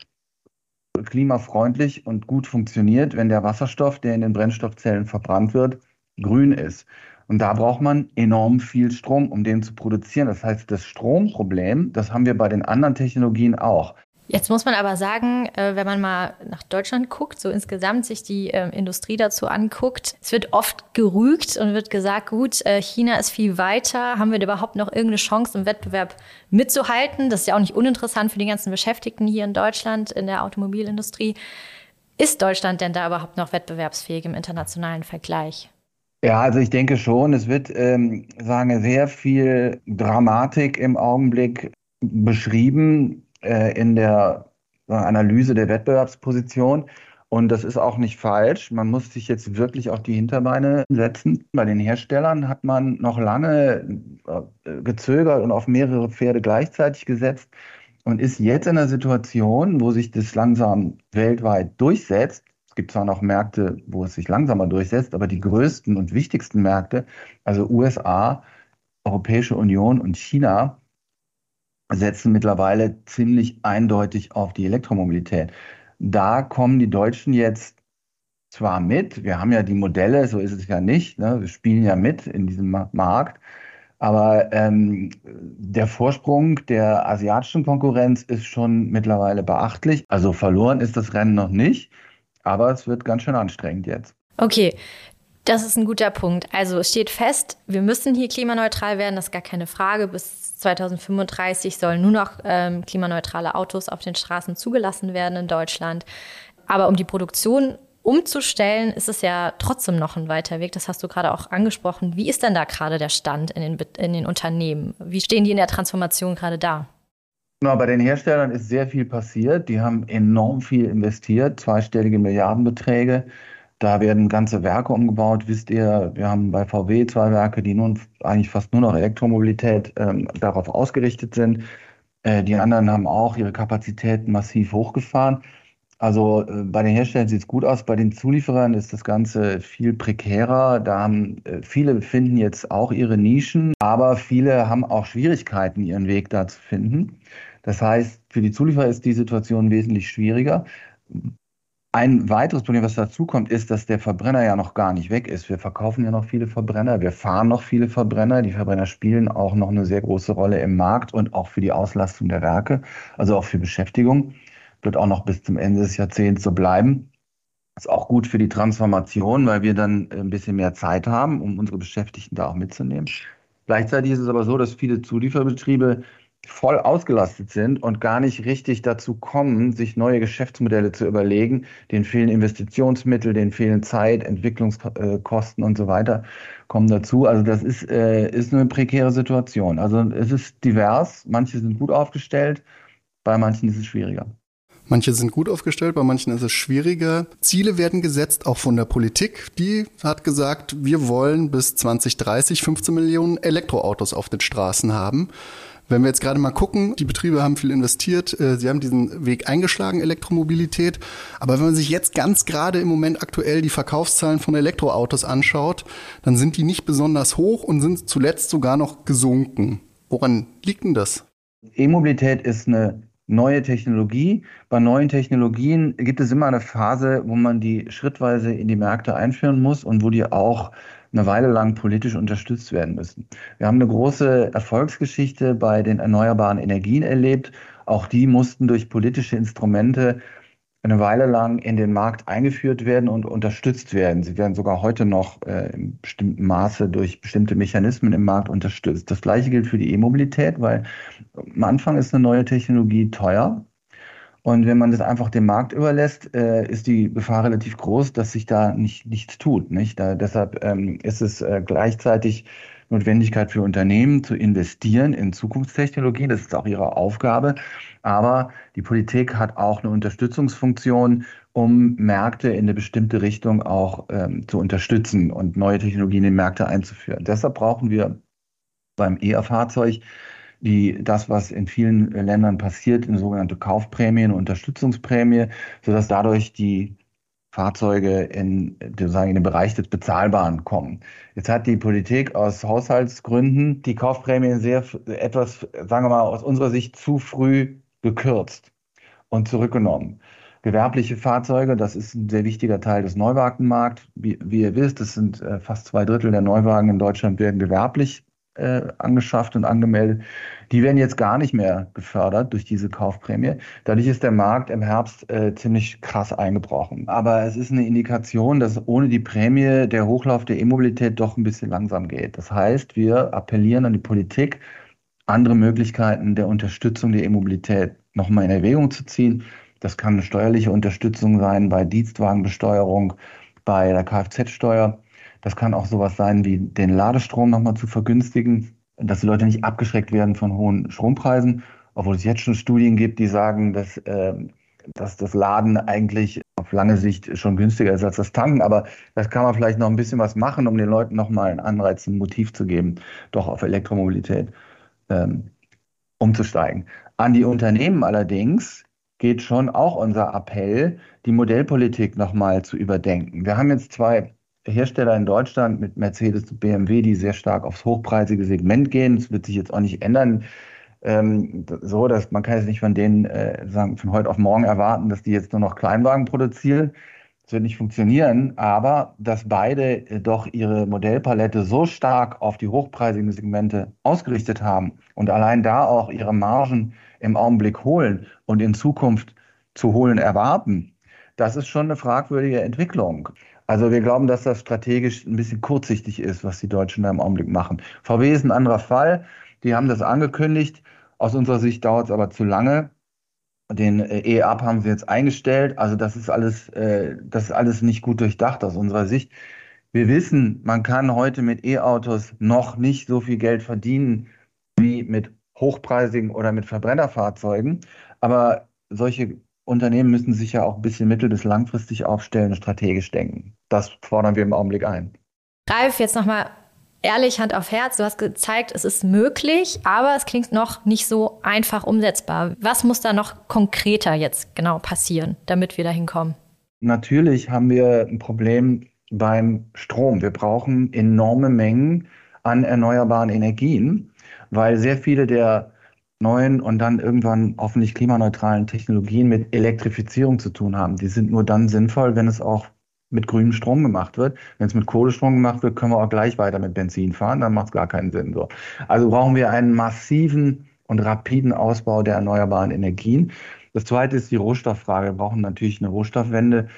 klimafreundlich und gut funktioniert, wenn der Wasserstoff, der in den Brennstoffzellen verbrannt wird, grün ist. Und da braucht man enorm viel Strom, um den zu produzieren. Das heißt, das Stromproblem, das haben wir bei den anderen Technologien auch. Jetzt muss man aber sagen, äh, wenn man mal nach Deutschland guckt, so insgesamt sich die ähm, Industrie dazu anguckt, es wird oft gerügt und wird gesagt, gut, äh, China ist viel weiter, haben wir überhaupt noch irgendeine Chance im Wettbewerb mitzuhalten? Das ist ja auch nicht uninteressant für die ganzen Beschäftigten hier in Deutschland in der Automobilindustrie. Ist Deutschland denn da überhaupt noch wettbewerbsfähig im internationalen Vergleich? Ja, also ich denke schon, es wird, ähm, sagen sehr viel Dramatik im Augenblick beschrieben äh, in der Analyse der Wettbewerbsposition. Und das ist auch nicht falsch. Man muss sich jetzt wirklich auf die Hinterbeine setzen. Bei den Herstellern hat man noch lange äh, gezögert und auf mehrere Pferde gleichzeitig gesetzt und ist jetzt in einer Situation, wo sich das langsam weltweit durchsetzt. Es gibt zwar noch Märkte, wo es sich langsamer durchsetzt, aber die größten und wichtigsten Märkte, also USA, Europäische Union und China, setzen mittlerweile ziemlich eindeutig auf die Elektromobilität. Da kommen die Deutschen jetzt zwar mit, wir haben ja die Modelle, so ist es ja nicht, ne? wir spielen ja mit in diesem Markt, aber ähm, der Vorsprung der asiatischen Konkurrenz ist schon mittlerweile beachtlich. Also verloren ist das Rennen noch nicht, aber es wird ganz schön anstrengend jetzt. Okay, das ist ein guter Punkt. Also es steht fest, wir müssen hier klimaneutral werden, das ist gar keine Frage. Bis 2035 sollen nur noch ähm, klimaneutrale Autos auf den Straßen zugelassen werden in Deutschland. Aber um die Produktion umzustellen, ist es ja trotzdem noch ein weiter Weg. Das hast du gerade auch angesprochen. Wie ist denn da gerade der Stand in den, in den Unternehmen? Wie stehen die in der Transformation gerade da? Na, bei den Herstellern ist sehr viel passiert. Die haben enorm viel investiert, zweistellige Milliardenbeträge. Da werden ganze Werke umgebaut, wisst ihr. Wir haben bei VW zwei Werke, die nun eigentlich fast nur noch Elektromobilität ähm, darauf ausgerichtet sind. Äh, die anderen haben auch ihre Kapazitäten massiv hochgefahren. Also äh, bei den Herstellern sieht es gut aus, bei den Zulieferern ist das Ganze viel prekärer. Da haben äh, viele finden jetzt auch ihre Nischen, aber viele haben auch Schwierigkeiten, ihren Weg da zu finden. Das heißt, für die Zulieferer ist die Situation wesentlich schwieriger. Ein weiteres Problem, was dazu kommt, ist, dass der Verbrenner ja noch gar nicht weg ist. Wir verkaufen ja noch viele Verbrenner, wir fahren noch viele Verbrenner. Die Verbrenner spielen auch noch eine sehr große Rolle im Markt und auch für die Auslastung der Werke, also auch für Beschäftigung. Wird auch noch bis zum Ende des Jahrzehnts so bleiben. Ist auch gut für die Transformation, weil wir dann ein bisschen mehr Zeit haben, um unsere Beschäftigten da auch mitzunehmen. Gleichzeitig ist es aber so, dass viele Zulieferbetriebe voll ausgelastet sind und gar nicht richtig dazu kommen, sich neue Geschäftsmodelle zu überlegen. Denen fehlen Investitionsmittel, denen fehlen Zeit, Entwicklungskosten und so weiter kommen dazu. Also das ist, äh, ist eine prekäre Situation. Also es ist divers. Manche sind gut aufgestellt, bei manchen ist es schwieriger. Manche sind gut aufgestellt, bei manchen ist es schwieriger. Ziele werden gesetzt, auch von der Politik. Die hat gesagt, wir wollen bis 2030 15 Millionen Elektroautos auf den Straßen haben. Wenn wir jetzt gerade mal gucken, die Betriebe haben viel investiert, äh, sie haben diesen Weg eingeschlagen, Elektromobilität. Aber wenn man sich jetzt ganz gerade im Moment aktuell die Verkaufszahlen von Elektroautos anschaut, dann sind die nicht besonders hoch und sind zuletzt sogar noch gesunken. Woran liegt denn das? E-Mobilität ist eine neue Technologie. Bei neuen Technologien gibt es immer eine Phase, wo man die schrittweise in die Märkte einführen muss und wo die auch eine Weile lang politisch unterstützt werden müssen. Wir haben eine große Erfolgsgeschichte bei den erneuerbaren Energien erlebt. Auch die mussten durch politische Instrumente eine Weile lang in den Markt eingeführt werden und unterstützt werden. Sie werden sogar heute noch äh, in bestimmten Maße durch bestimmte Mechanismen im Markt unterstützt. Das gleiche gilt für die E-Mobilität, weil am Anfang ist eine neue Technologie teuer. Und wenn man das einfach dem Markt überlässt, äh, ist die Gefahr relativ groß, dass sich da nicht, nichts tut. Nicht? Da, deshalb ähm, ist es äh, gleichzeitig Notwendigkeit für Unternehmen zu investieren in Zukunftstechnologien. Das ist auch ihre Aufgabe. Aber die Politik hat auch eine Unterstützungsfunktion, um Märkte in eine bestimmte Richtung auch ähm, zu unterstützen und neue Technologien in Märkte einzuführen. Deshalb brauchen wir beim ER-Fahrzeug die, das, was in vielen Ländern passiert, eine sogenannte Kaufprämie, eine Unterstützungsprämie, sodass dadurch die Fahrzeuge in, sozusagen in den Bereich des Bezahlbaren kommen. Jetzt hat die Politik aus Haushaltsgründen die Kaufprämie sehr etwas, sagen wir mal, aus unserer Sicht zu früh gekürzt und zurückgenommen. Gewerbliche Fahrzeuge, das ist ein sehr wichtiger Teil des Neuwagenmarkts. Wie, wie ihr wisst, das sind äh, fast zwei Drittel der Neuwagen in Deutschland werden gewerblich äh, angeschafft und angemeldet. Die werden jetzt gar nicht mehr gefördert durch diese Kaufprämie. Dadurch ist der Markt im Herbst äh, ziemlich krass eingebrochen. Aber es ist eine Indikation, dass ohne die Prämie der Hochlauf der E-Mobilität doch ein bisschen langsam geht. Das heißt, wir appellieren an die Politik, andere Möglichkeiten der Unterstützung der E-Mobilität nochmal in Erwägung zu ziehen. Das kann eine steuerliche Unterstützung sein bei Dienstwagenbesteuerung, bei der Kfz-Steuer. Das kann auch sowas sein wie den Ladestrom nochmal zu vergünstigen, dass die Leute nicht abgeschreckt werden von hohen Strompreisen, obwohl es jetzt schon Studien gibt, die sagen, dass, äh, dass das Laden eigentlich auf lange Sicht schon günstiger ist als das Tanken. Aber das kann man vielleicht noch ein bisschen was machen, um den Leuten nochmal einen Anreiz, ein Motiv zu geben, doch auf Elektromobilität ähm, umzusteigen. An die Unternehmen allerdings geht schon auch unser Appell, die Modellpolitik nochmal zu überdenken. Wir haben jetzt zwei Hersteller in Deutschland mit Mercedes und BMW, die sehr stark aufs hochpreisige Segment gehen. Das wird sich jetzt auch nicht ändern. Ähm, so, dass man kann jetzt nicht von denen äh, sagen, von heute auf morgen erwarten, dass die jetzt nur noch Kleinwagen produzieren. Das wird nicht funktionieren, aber dass beide äh, doch ihre Modellpalette so stark auf die hochpreisigen Segmente ausgerichtet haben und allein da auch ihre Margen im Augenblick holen und in Zukunft zu holen erwarten, das ist schon eine fragwürdige Entwicklung. Also wir glauben, dass das strategisch ein bisschen kurzsichtig ist, was die Deutschen da im Augenblick machen. VW ist ein anderer Fall. Die haben das angekündigt. Aus unserer Sicht dauert es aber zu lange. Den äh, E-Up haben sie jetzt eingestellt. Also das ist alles, äh, das ist alles nicht gut durchdacht aus unserer Sicht. Wir wissen, man kann heute mit E-Autos noch nicht so viel Geld verdienen wie mit hochpreisigen oder mit Verbrennerfahrzeugen. Aber solche Unternehmen müssen sich ja auch ein bisschen mittel- bis langfristig aufstellen und strategisch denken. Das fordern wir im Augenblick ein. Ralf, jetzt nochmal ehrlich, Hand auf Herz. Du hast gezeigt, es ist möglich, aber es klingt noch nicht so einfach umsetzbar. Was muss da noch konkreter jetzt genau passieren, damit wir da hinkommen? Natürlich haben wir ein Problem beim Strom. Wir brauchen enorme Mengen an erneuerbaren Energien, weil sehr viele der neuen und dann irgendwann hoffentlich klimaneutralen Technologien mit Elektrifizierung zu tun haben. Die sind nur dann sinnvoll, wenn es auch mit grünem Strom gemacht wird. Wenn es mit Kohlestrom gemacht wird, können wir auch gleich weiter mit Benzin fahren, dann macht es gar keinen Sinn. So. Also brauchen wir einen massiven und rapiden Ausbau der erneuerbaren Energien. Das zweite ist die Rohstofffrage. Wir brauchen natürlich eine Rohstoffwende.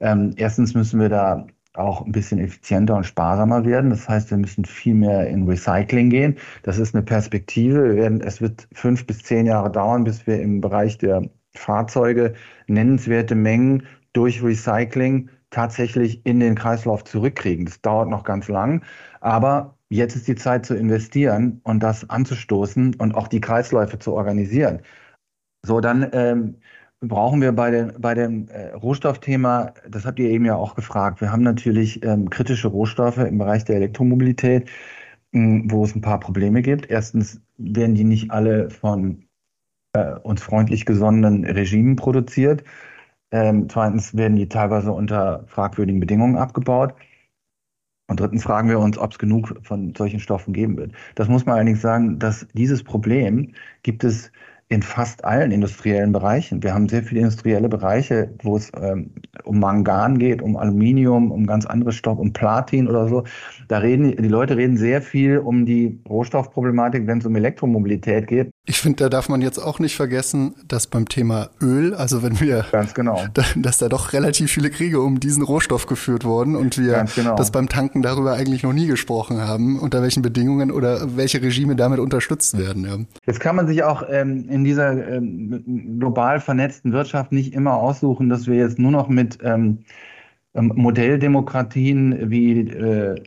Ähm, erstens müssen wir da auch ein bisschen effizienter und sparsamer werden. Das heißt, wir müssen viel mehr in Recycling gehen. Das ist eine Perspektive. Wir werden, es wird fünf bis zehn Jahre dauern, bis wir im Bereich der Fahrzeuge nennenswerte Mengen durch Recycling tatsächlich in den Kreislauf zurückkriegen. Das dauert noch ganz lang, aber jetzt ist die Zeit zu investieren und das anzustoßen und auch die Kreisläufe zu organisieren. So, dann ähm, brauchen wir bei, den, bei dem äh, Rohstoffthema, das habt ihr eben ja auch gefragt, wir haben natürlich ähm, kritische Rohstoffe im Bereich der Elektromobilität. wo es ein paar Probleme gibt. Erstens werden die nicht alle von äh, uns freundlich gesonnenen Regimen produziert. Ähm, zweitens werden die teilweise unter fragwürdigen Bedingungen abgebaut. Und drittens fragen wir uns, ob es genug von solchen Stoffen geben wird. Das muss man allerdings sagen, dass dieses Problem gibt es in fast allen industriellen Bereichen. Wir haben sehr viele industrielle Bereiche, wo es ähm, um Mangan geht, um Aluminium, um ganz andere Stoffe, um Platin oder so. Da reden die Leute reden sehr viel um die Rohstoffproblematik, wenn es um Elektromobilität geht. Ich finde, da darf man jetzt auch nicht vergessen, dass beim Thema Öl, also wenn wir, ganz genau, <laughs> da, dass da doch relativ viele Kriege um diesen Rohstoff geführt wurden und wir genau. das beim Tanken darüber eigentlich noch nie gesprochen haben, unter welchen Bedingungen oder welche Regime damit unterstützt werden. Ja. Jetzt kann man sich auch ähm, in dieser ähm, global vernetzten Wirtschaft nicht immer aussuchen, dass wir jetzt nur noch mit ähm, ähm, Modelldemokratien wie äh,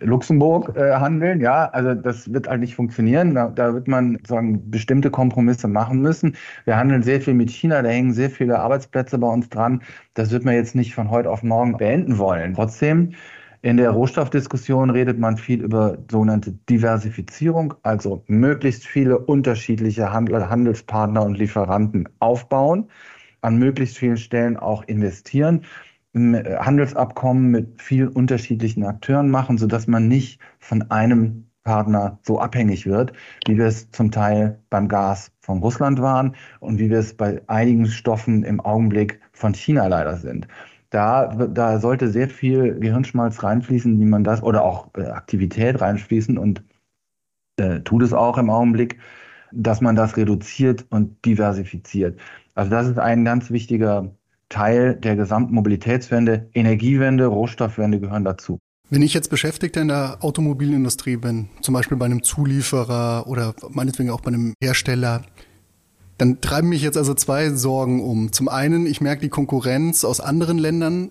Luxemburg äh, handeln. Ja, also das wird halt nicht funktionieren. Da, da, wird man sagen bestimmte Kompromisse machen müssen. Wir handeln sehr viel mit China, da hängen sehr viele Arbeitsplätze bei uns dran. Das wird man jetzt nicht von heute auf morgen beenden wollen. Trotzdem in der Rohstoffdiskussion redet man viel über sogenannte Diversifizierung, also möglichst viele unterschiedliche Handelspartner und Lieferanten aufbauen, an möglichst vielen Stellen auch investieren. Handelsabkommen mit vielen unterschiedlichen Akteuren machen, sodass man nicht von einem Partner so abhängig wird, wie wir es zum Teil beim Gas von Russland waren und wie wir es bei einigen Stoffen im Augenblick von China leider sind. Da, da sollte sehr viel Gehirnschmalz reinfließen, wie man das, oder auch äh, Aktivität reinfließen und äh, tut es auch im Augenblick, dass man das reduziert und diversifiziert. Also das ist ein ganz wichtiger Teil der gesamten Mobilitätswende. Energiewende, Rohstoffwende gehören dazu. Wenn ich jetzt Beschäftigter in der Automobilindustrie bin, zum Beispiel bei einem Zulieferer oder meinetwegen auch bei einem Hersteller, dann treiben mich jetzt also zwei Sorgen um. Zum einen, ich merke die Konkurrenz aus anderen Ländern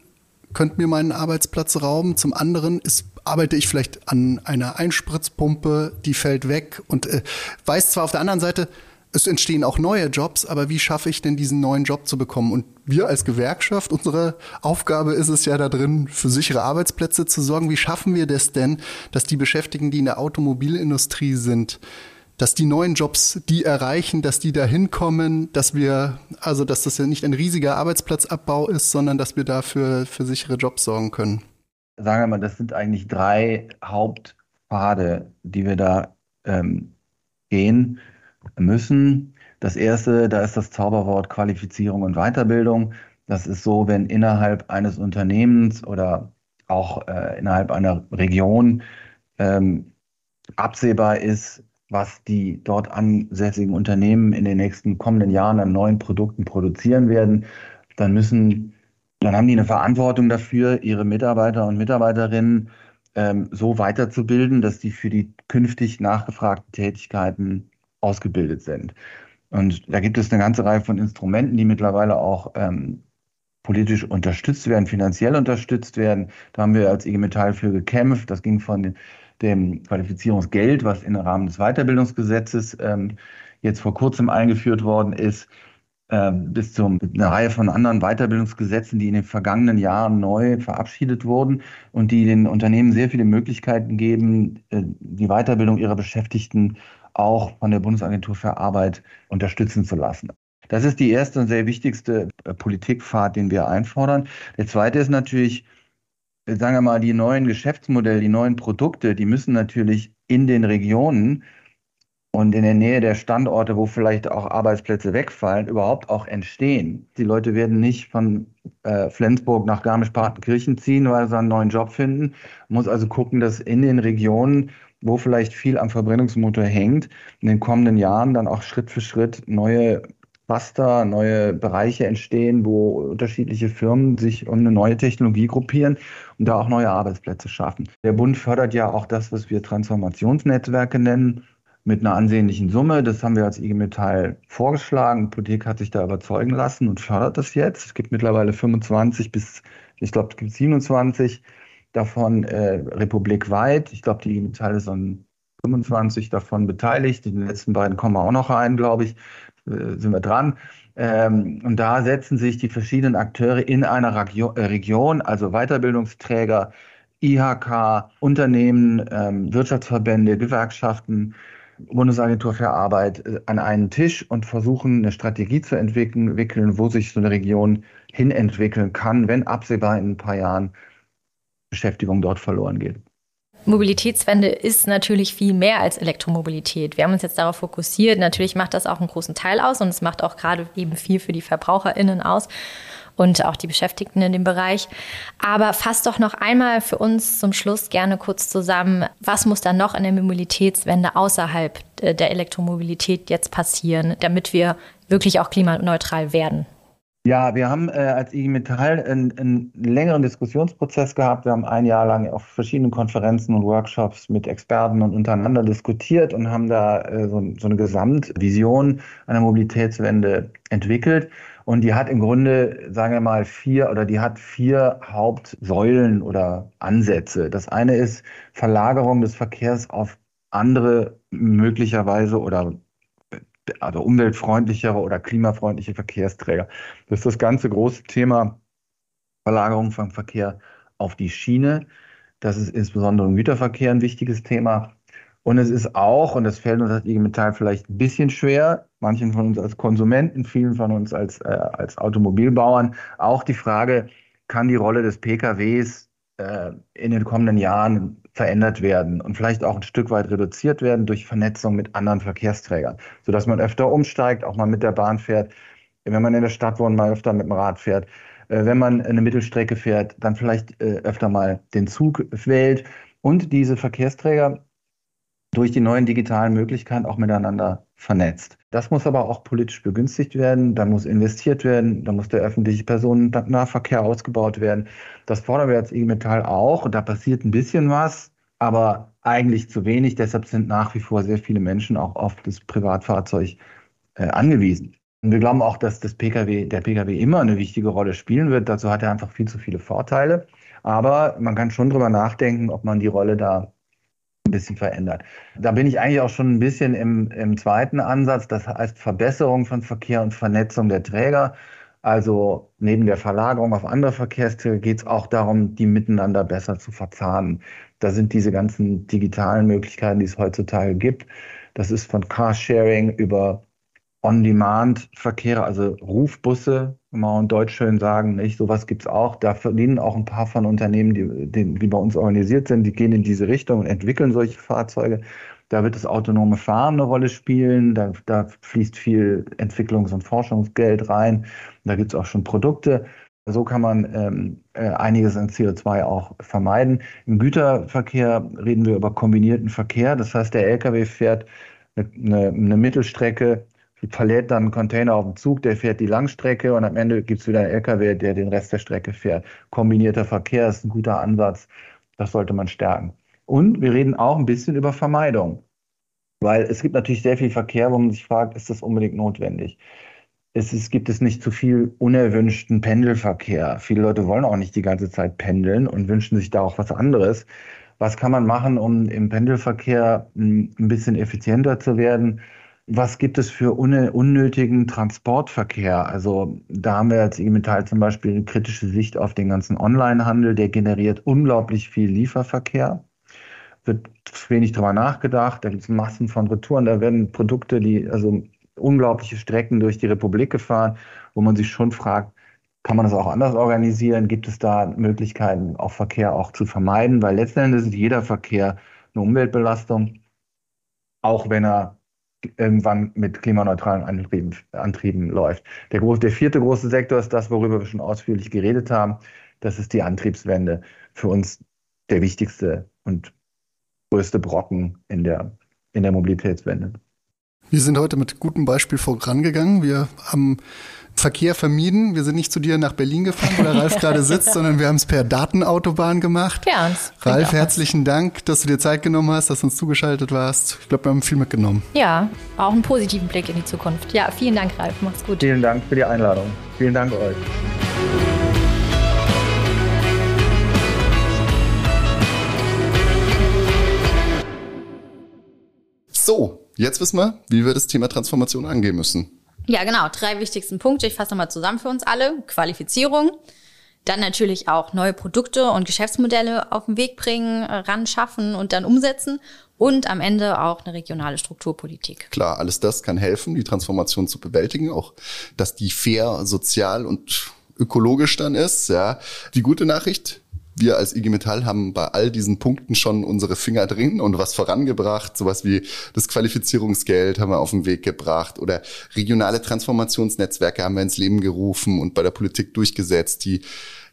könnte mir meinen Arbeitsplatz rauben. Zum anderen ist, arbeite ich vielleicht an einer Einspritzpumpe, die fällt weg und äh, weiß zwar auf der anderen Seite, es entstehen auch neue Jobs, aber wie schaffe ich denn diesen neuen Job zu bekommen? Und wir als Gewerkschaft, unsere Aufgabe ist es ja da drin, für sichere Arbeitsplätze zu sorgen. Wie schaffen wir das denn, dass die Beschäftigten, die in der Automobilindustrie sind, dass die neuen Jobs die erreichen, dass die da hinkommen, dass wir, also dass das ja nicht ein riesiger Arbeitsplatzabbau ist, sondern dass wir dafür für sichere Jobs sorgen können? Sagen wir mal, das sind eigentlich drei Hauptpfade, die wir da ähm, gehen müssen. Das erste, da ist das Zauberwort Qualifizierung und Weiterbildung. Das ist so, wenn innerhalb eines Unternehmens oder auch äh, innerhalb einer Region ähm, absehbar ist, was die dort ansässigen Unternehmen in den nächsten kommenden Jahren an neuen Produkten produzieren werden, dann müssen, dann haben die eine Verantwortung dafür, ihre Mitarbeiter und Mitarbeiterinnen ähm, so weiterzubilden, dass die für die künftig nachgefragten Tätigkeiten ausgebildet sind. Und da gibt es eine ganze Reihe von Instrumenten, die mittlerweile auch ähm, politisch unterstützt werden, finanziell unterstützt werden. Da haben wir als IG Metall für gekämpft. Das ging von dem Qualifizierungsgeld, was im Rahmen des Weiterbildungsgesetzes ähm, jetzt vor kurzem eingeführt worden ist, äh, bis zu einer Reihe von anderen Weiterbildungsgesetzen, die in den vergangenen Jahren neu verabschiedet wurden und die den Unternehmen sehr viele Möglichkeiten geben, äh, die Weiterbildung ihrer Beschäftigten auch von der Bundesagentur für Arbeit unterstützen zu lassen. Das ist die erste und sehr wichtigste äh, Politikpfad, den wir einfordern. Der zweite ist natürlich, äh, sagen wir mal, die neuen Geschäftsmodelle, die neuen Produkte, die müssen natürlich in den Regionen und in der Nähe der Standorte, wo vielleicht auch Arbeitsplätze wegfallen, überhaupt auch entstehen. Die Leute werden nicht von äh, Flensburg nach Garmisch-Partenkirchen ziehen, weil sie einen neuen Job finden. Man muss also gucken, dass in den Regionen wo vielleicht viel am Verbrennungsmotor hängt, in den kommenden Jahren dann auch Schritt für Schritt neue Cluster, neue Bereiche entstehen, wo unterschiedliche Firmen sich um eine neue Technologie gruppieren und da auch neue Arbeitsplätze schaffen. Der Bund fördert ja auch das, was wir Transformationsnetzwerke nennen, mit einer ansehnlichen Summe. Das haben wir als IG Metall vorgeschlagen. Die Politik hat sich da überzeugen lassen und fördert das jetzt. Es gibt mittlerweile 25 bis, ich glaube, es gibt 27 davon äh, republikweit. Ich glaube, die Metall ist an 25 davon beteiligt. Die letzten beiden kommen auch noch rein, glaube ich. Äh, sind wir dran. Ähm, und da setzen sich die verschiedenen Akteure in einer Regio äh, Region, also Weiterbildungsträger, IHK, Unternehmen, ähm, Wirtschaftsverbände, Gewerkschaften, Bundesagentur für Arbeit äh, an einen Tisch und versuchen, eine Strategie zu entwickeln, wo sich so eine Region hinentwickeln kann, wenn absehbar in ein paar Jahren Beschäftigung dort verloren geht. Mobilitätswende ist natürlich viel mehr als Elektromobilität. Wir haben uns jetzt darauf fokussiert. Natürlich macht das auch einen großen Teil aus und es macht auch gerade eben viel für die VerbraucherInnen aus und auch die Beschäftigten in dem Bereich. Aber fass doch noch einmal für uns zum Schluss gerne kurz zusammen, was muss dann noch in der Mobilitätswende außerhalb äh, der Elektromobilität jetzt passieren, damit wir wirklich auch klimaneutral werden? Ja, wir haben äh, als IG Metall einen, einen, längeren Diskussionsprozess gehabt. Wir haben ein Jahr lang auf verschiedenen Konferenzen und Workshops mit Experten und untereinander diskutiert und haben da äh, so, so eine Gesamtvision einer Mobilitätswende entwickelt. Und die hat im Grunde, sagen wir mal, vier oder die hat vier Hauptsäulen oder Ansätze. Das eine ist Verlagerung des Verkehrs auf andere möglicherweise oder also umweltfreundlichere oder klimafreundliche Verkehrsträger. Das ist das ganze große Thema Verlagerung vom Verkehr auf die Schiene. Das ist insbesondere im Güterverkehr ein wichtiges Thema. Und es ist auch, und das fällt uns als IG Metall vielleicht ein bisschen schwer, manchen von uns als Konsumenten, vielen von uns als, äh, als Automobilbauern, auch die Frage, kann die Rolle des PKWs äh, in den kommenden Jahren verändert werden und vielleicht auch ein Stück weit reduziert werden durch Vernetzung mit anderen Verkehrsträgern, sodass man öfter umsteigt, auch mal mit der Bahn fährt, wenn man in der Stadt wohnt, mal öfter mit dem Rad fährt. Äh, wenn man eine Mittelstrecke fährt, dann vielleicht äh, öfter mal den Zug wählt und diese Verkehrsträger durch die neuen digitalen Möglichkeiten auch miteinander vernetzt. Das muss aber auch politisch begünstigt werden, da muss investiert werden, da muss der öffentliche Personennahverkehr ausgebaut werden. Das fordern wir als IG Metall auch da passiert ein bisschen was, aber eigentlich zu wenig. Deshalb sind nach wie vor sehr viele Menschen auch auf das Privatfahrzeug äh, angewiesen. Und wir glauben auch, dass das PKW, der Pkw immer eine wichtige Rolle spielen wird. Dazu hat er einfach viel zu viele Vorteile. Aber man kann schon drüber nachdenken, ob man die Rolle da ein bisschen verändert. Da bin ich eigentlich auch schon ein bisschen im, im zweiten Ansatz, das heißt Verbesserung von Verkehr und Vernetzung der Träger. Also neben der Verlagerung auf andere Verkehrsträger geht es auch darum, die miteinander besser zu verzahnen. Da sind diese ganzen digitalen Möglichkeiten, die es heutzutage gibt. Das ist von Carsharing über On-Demand-Verkehre, also Rufbusse, wir in Deutsch schön sagen, nicht? Sowas gibt's auch. Da verdienen auch ein paar von Unternehmen, die, die, die bei uns organisiert sind, die gehen in diese Richtung und entwickeln solche Fahrzeuge. Da wird das autonome Fahren eine Rolle spielen. Da, da fließt viel Entwicklungs- und Forschungsgeld rein. Da gibt's auch schon Produkte. So kann man ähm, äh, einiges an CO2 auch vermeiden. Im Güterverkehr reden wir über kombinierten Verkehr. Das heißt, der Lkw fährt eine, eine Mittelstrecke verlädt dann einen Container auf dem Zug, der fährt die Langstrecke und am Ende gibt es wieder einen LKW, der den Rest der Strecke fährt. Kombinierter Verkehr ist ein guter Ansatz. Das sollte man stärken. Und wir reden auch ein bisschen über Vermeidung. Weil es gibt natürlich sehr viel Verkehr, wo man sich fragt, ist das unbedingt notwendig? Es ist, gibt es nicht zu viel unerwünschten Pendelverkehr. Viele Leute wollen auch nicht die ganze Zeit pendeln und wünschen sich da auch was anderes. Was kann man machen, um im Pendelverkehr ein bisschen effizienter zu werden? Was gibt es für unnötigen Transportverkehr? Also da haben wir als IG Metall zum Beispiel eine kritische Sicht auf den ganzen Onlinehandel. Der generiert unglaublich viel Lieferverkehr. Wird wenig drüber nachgedacht. Da gibt es Massen von Retouren. Da werden Produkte, die also unglaubliche Strecken durch die Republik gefahren, wo man sich schon fragt, kann man das auch anders organisieren? Gibt es da Möglichkeiten, auch Verkehr auch zu vermeiden? Weil letzten Endes ist jeder Verkehr eine Umweltbelastung, auch wenn er irgendwann mit klimaneutralen Antrieben, Antrieben läuft. Der, groß, der vierte große Sektor ist das, worüber wir schon ausführlich geredet haben. Das ist die Antriebswende. Für uns der wichtigste und größte Brocken in der, in der Mobilitätswende. Wir sind heute mit gutem Beispiel vorangegangen. Wir haben Verkehr vermieden. Wir sind nicht zu dir nach Berlin gefahren, wo der Ralf gerade sitzt, <laughs> sondern wir haben es per Datenautobahn gemacht. Ja, Ralf, herzlichen Dank, dass du dir Zeit genommen hast, dass du uns zugeschaltet warst. Ich glaube, wir haben viel mitgenommen. Ja, auch einen positiven Blick in die Zukunft. Ja, vielen Dank, Ralf. Mach's gut. Vielen Dank für die Einladung. Vielen Dank euch. So, jetzt wissen wir, wie wir das Thema Transformation angehen müssen. Ja, genau. Drei wichtigsten Punkte. Ich fasse nochmal zusammen für uns alle. Qualifizierung, Dann natürlich auch neue Produkte und Geschäftsmodelle auf den Weg bringen, ran schaffen und dann umsetzen. Und am Ende auch eine regionale Strukturpolitik. Klar, alles das kann helfen, die Transformation zu bewältigen, auch dass die fair, sozial und ökologisch dann ist. Ja. Die gute Nachricht, wir als IG Metall haben bei all diesen Punkten schon unsere Finger drin und was vorangebracht. Sowas wie das Qualifizierungsgeld haben wir auf den Weg gebracht oder regionale Transformationsnetzwerke haben wir ins Leben gerufen und bei der Politik durchgesetzt, die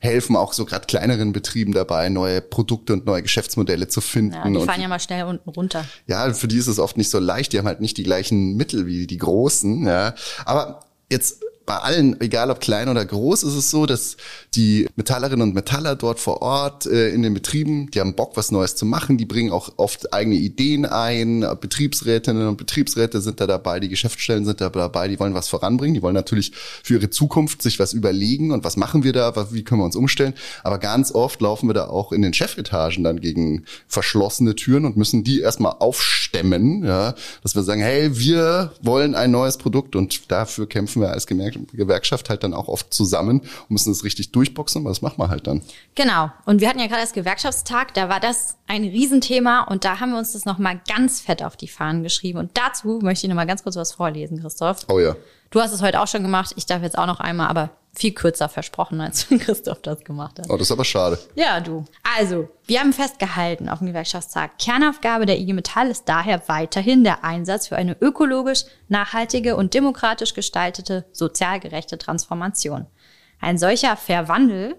helfen auch so gerade kleineren Betrieben dabei, neue Produkte und neue Geschäftsmodelle zu finden. Ja, die fahren und, ja mal schnell unten runter. Ja, für die ist es oft nicht so leicht. Die haben halt nicht die gleichen Mittel wie die Großen. Ja. Aber jetzt bei allen, egal ob klein oder groß, ist es so, dass die Metallerinnen und Metaller dort vor Ort äh, in den Betrieben, die haben Bock, was Neues zu machen. Die bringen auch oft eigene Ideen ein. Betriebsrätinnen und Betriebsräte sind da dabei, die Geschäftsstellen sind da dabei, die wollen was voranbringen. Die wollen natürlich für ihre Zukunft sich was überlegen und was machen wir da, wie können wir uns umstellen. Aber ganz oft laufen wir da auch in den Chefetagen dann gegen verschlossene Türen und müssen die erstmal aufstemmen, ja, dass wir sagen, hey, wir wollen ein neues Produkt und dafür kämpfen wir als gemerkt Gewerkschaft halt dann auch oft zusammen und müssen das richtig durchboxen, aber das machen wir halt dann. Genau. Und wir hatten ja gerade das Gewerkschaftstag, da war das ein Riesenthema und da haben wir uns das nochmal ganz fett auf die Fahnen geschrieben. Und dazu möchte ich nochmal ganz kurz was vorlesen, Christoph. Oh ja. Du hast es heute auch schon gemacht, ich darf jetzt auch noch einmal, aber viel kürzer versprochen, als <laughs> Christoph das gemacht hat. Oh, das ist aber schade. Ja, du. Also, wir haben festgehalten auf dem Gewerkschaftstag, Kernaufgabe der IG Metall ist daher weiterhin der Einsatz für eine ökologisch, nachhaltige und demokratisch gestaltete, sozial gerechte Transformation. Ein solcher Verwandel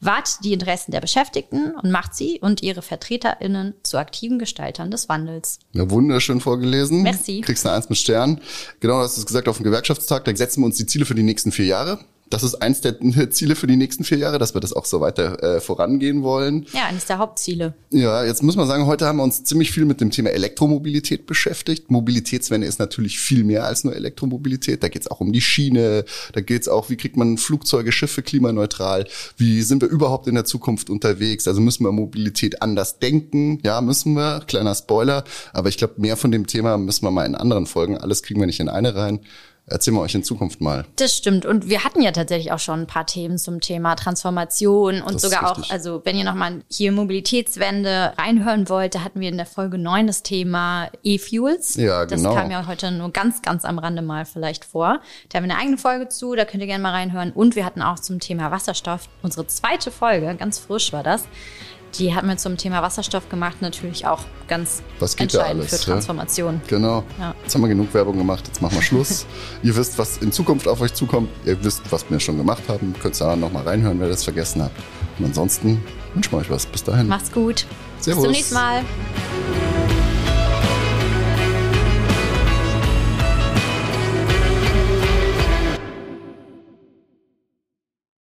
wahrt die Interessen der Beschäftigten und macht sie und ihre VertreterInnen zu aktiven Gestaltern des Wandels. Ja, wunderschön vorgelesen. Merci. Kriegst eine Eins mit Stern. Genau, das ist gesagt auf dem Gewerkschaftstag. Da setzen wir uns die Ziele für die nächsten vier Jahre. Das ist eins der <laughs> Ziele für die nächsten vier Jahre, dass wir das auch so weiter äh, vorangehen wollen. Ja, eines der Hauptziele. Ja, jetzt muss man sagen, heute haben wir uns ziemlich viel mit dem Thema Elektromobilität beschäftigt. Mobilitätswende ist natürlich viel mehr als nur Elektromobilität. Da geht es auch um die Schiene, da geht es auch, wie kriegt man Flugzeuge, Schiffe klimaneutral, wie sind wir überhaupt in der Zukunft unterwegs. Also müssen wir Mobilität anders denken. Ja, müssen wir, kleiner Spoiler. Aber ich glaube, mehr von dem Thema müssen wir mal in anderen Folgen. Alles kriegen wir nicht in eine rein erzählen wir euch in Zukunft mal. Das stimmt. Und wir hatten ja tatsächlich auch schon ein paar Themen zum Thema Transformation und das sogar auch, also wenn ihr nochmal hier Mobilitätswende reinhören wollt, da hatten wir in der Folge 9 das Thema E-Fuels. Ja, genau. Das kam ja heute nur ganz, ganz am Rande mal vielleicht vor. Da haben wir eine eigene Folge zu, da könnt ihr gerne mal reinhören. Und wir hatten auch zum Thema Wasserstoff unsere zweite Folge, ganz frisch war das. Die hat mir zum Thema Wasserstoff gemacht, natürlich auch ganz was geht entscheidend alles, für Transformation. Ja? Genau. Ja. Jetzt haben wir genug Werbung gemacht, jetzt machen wir Schluss. <laughs> ihr wisst, was in Zukunft auf euch zukommt. Ihr wisst, was wir schon gemacht haben. Könnt da nochmal reinhören, wer das vergessen hat. Und ansonsten wünschen wir euch was. Bis dahin. Macht's gut. Servus. Bis zum nächsten Mal.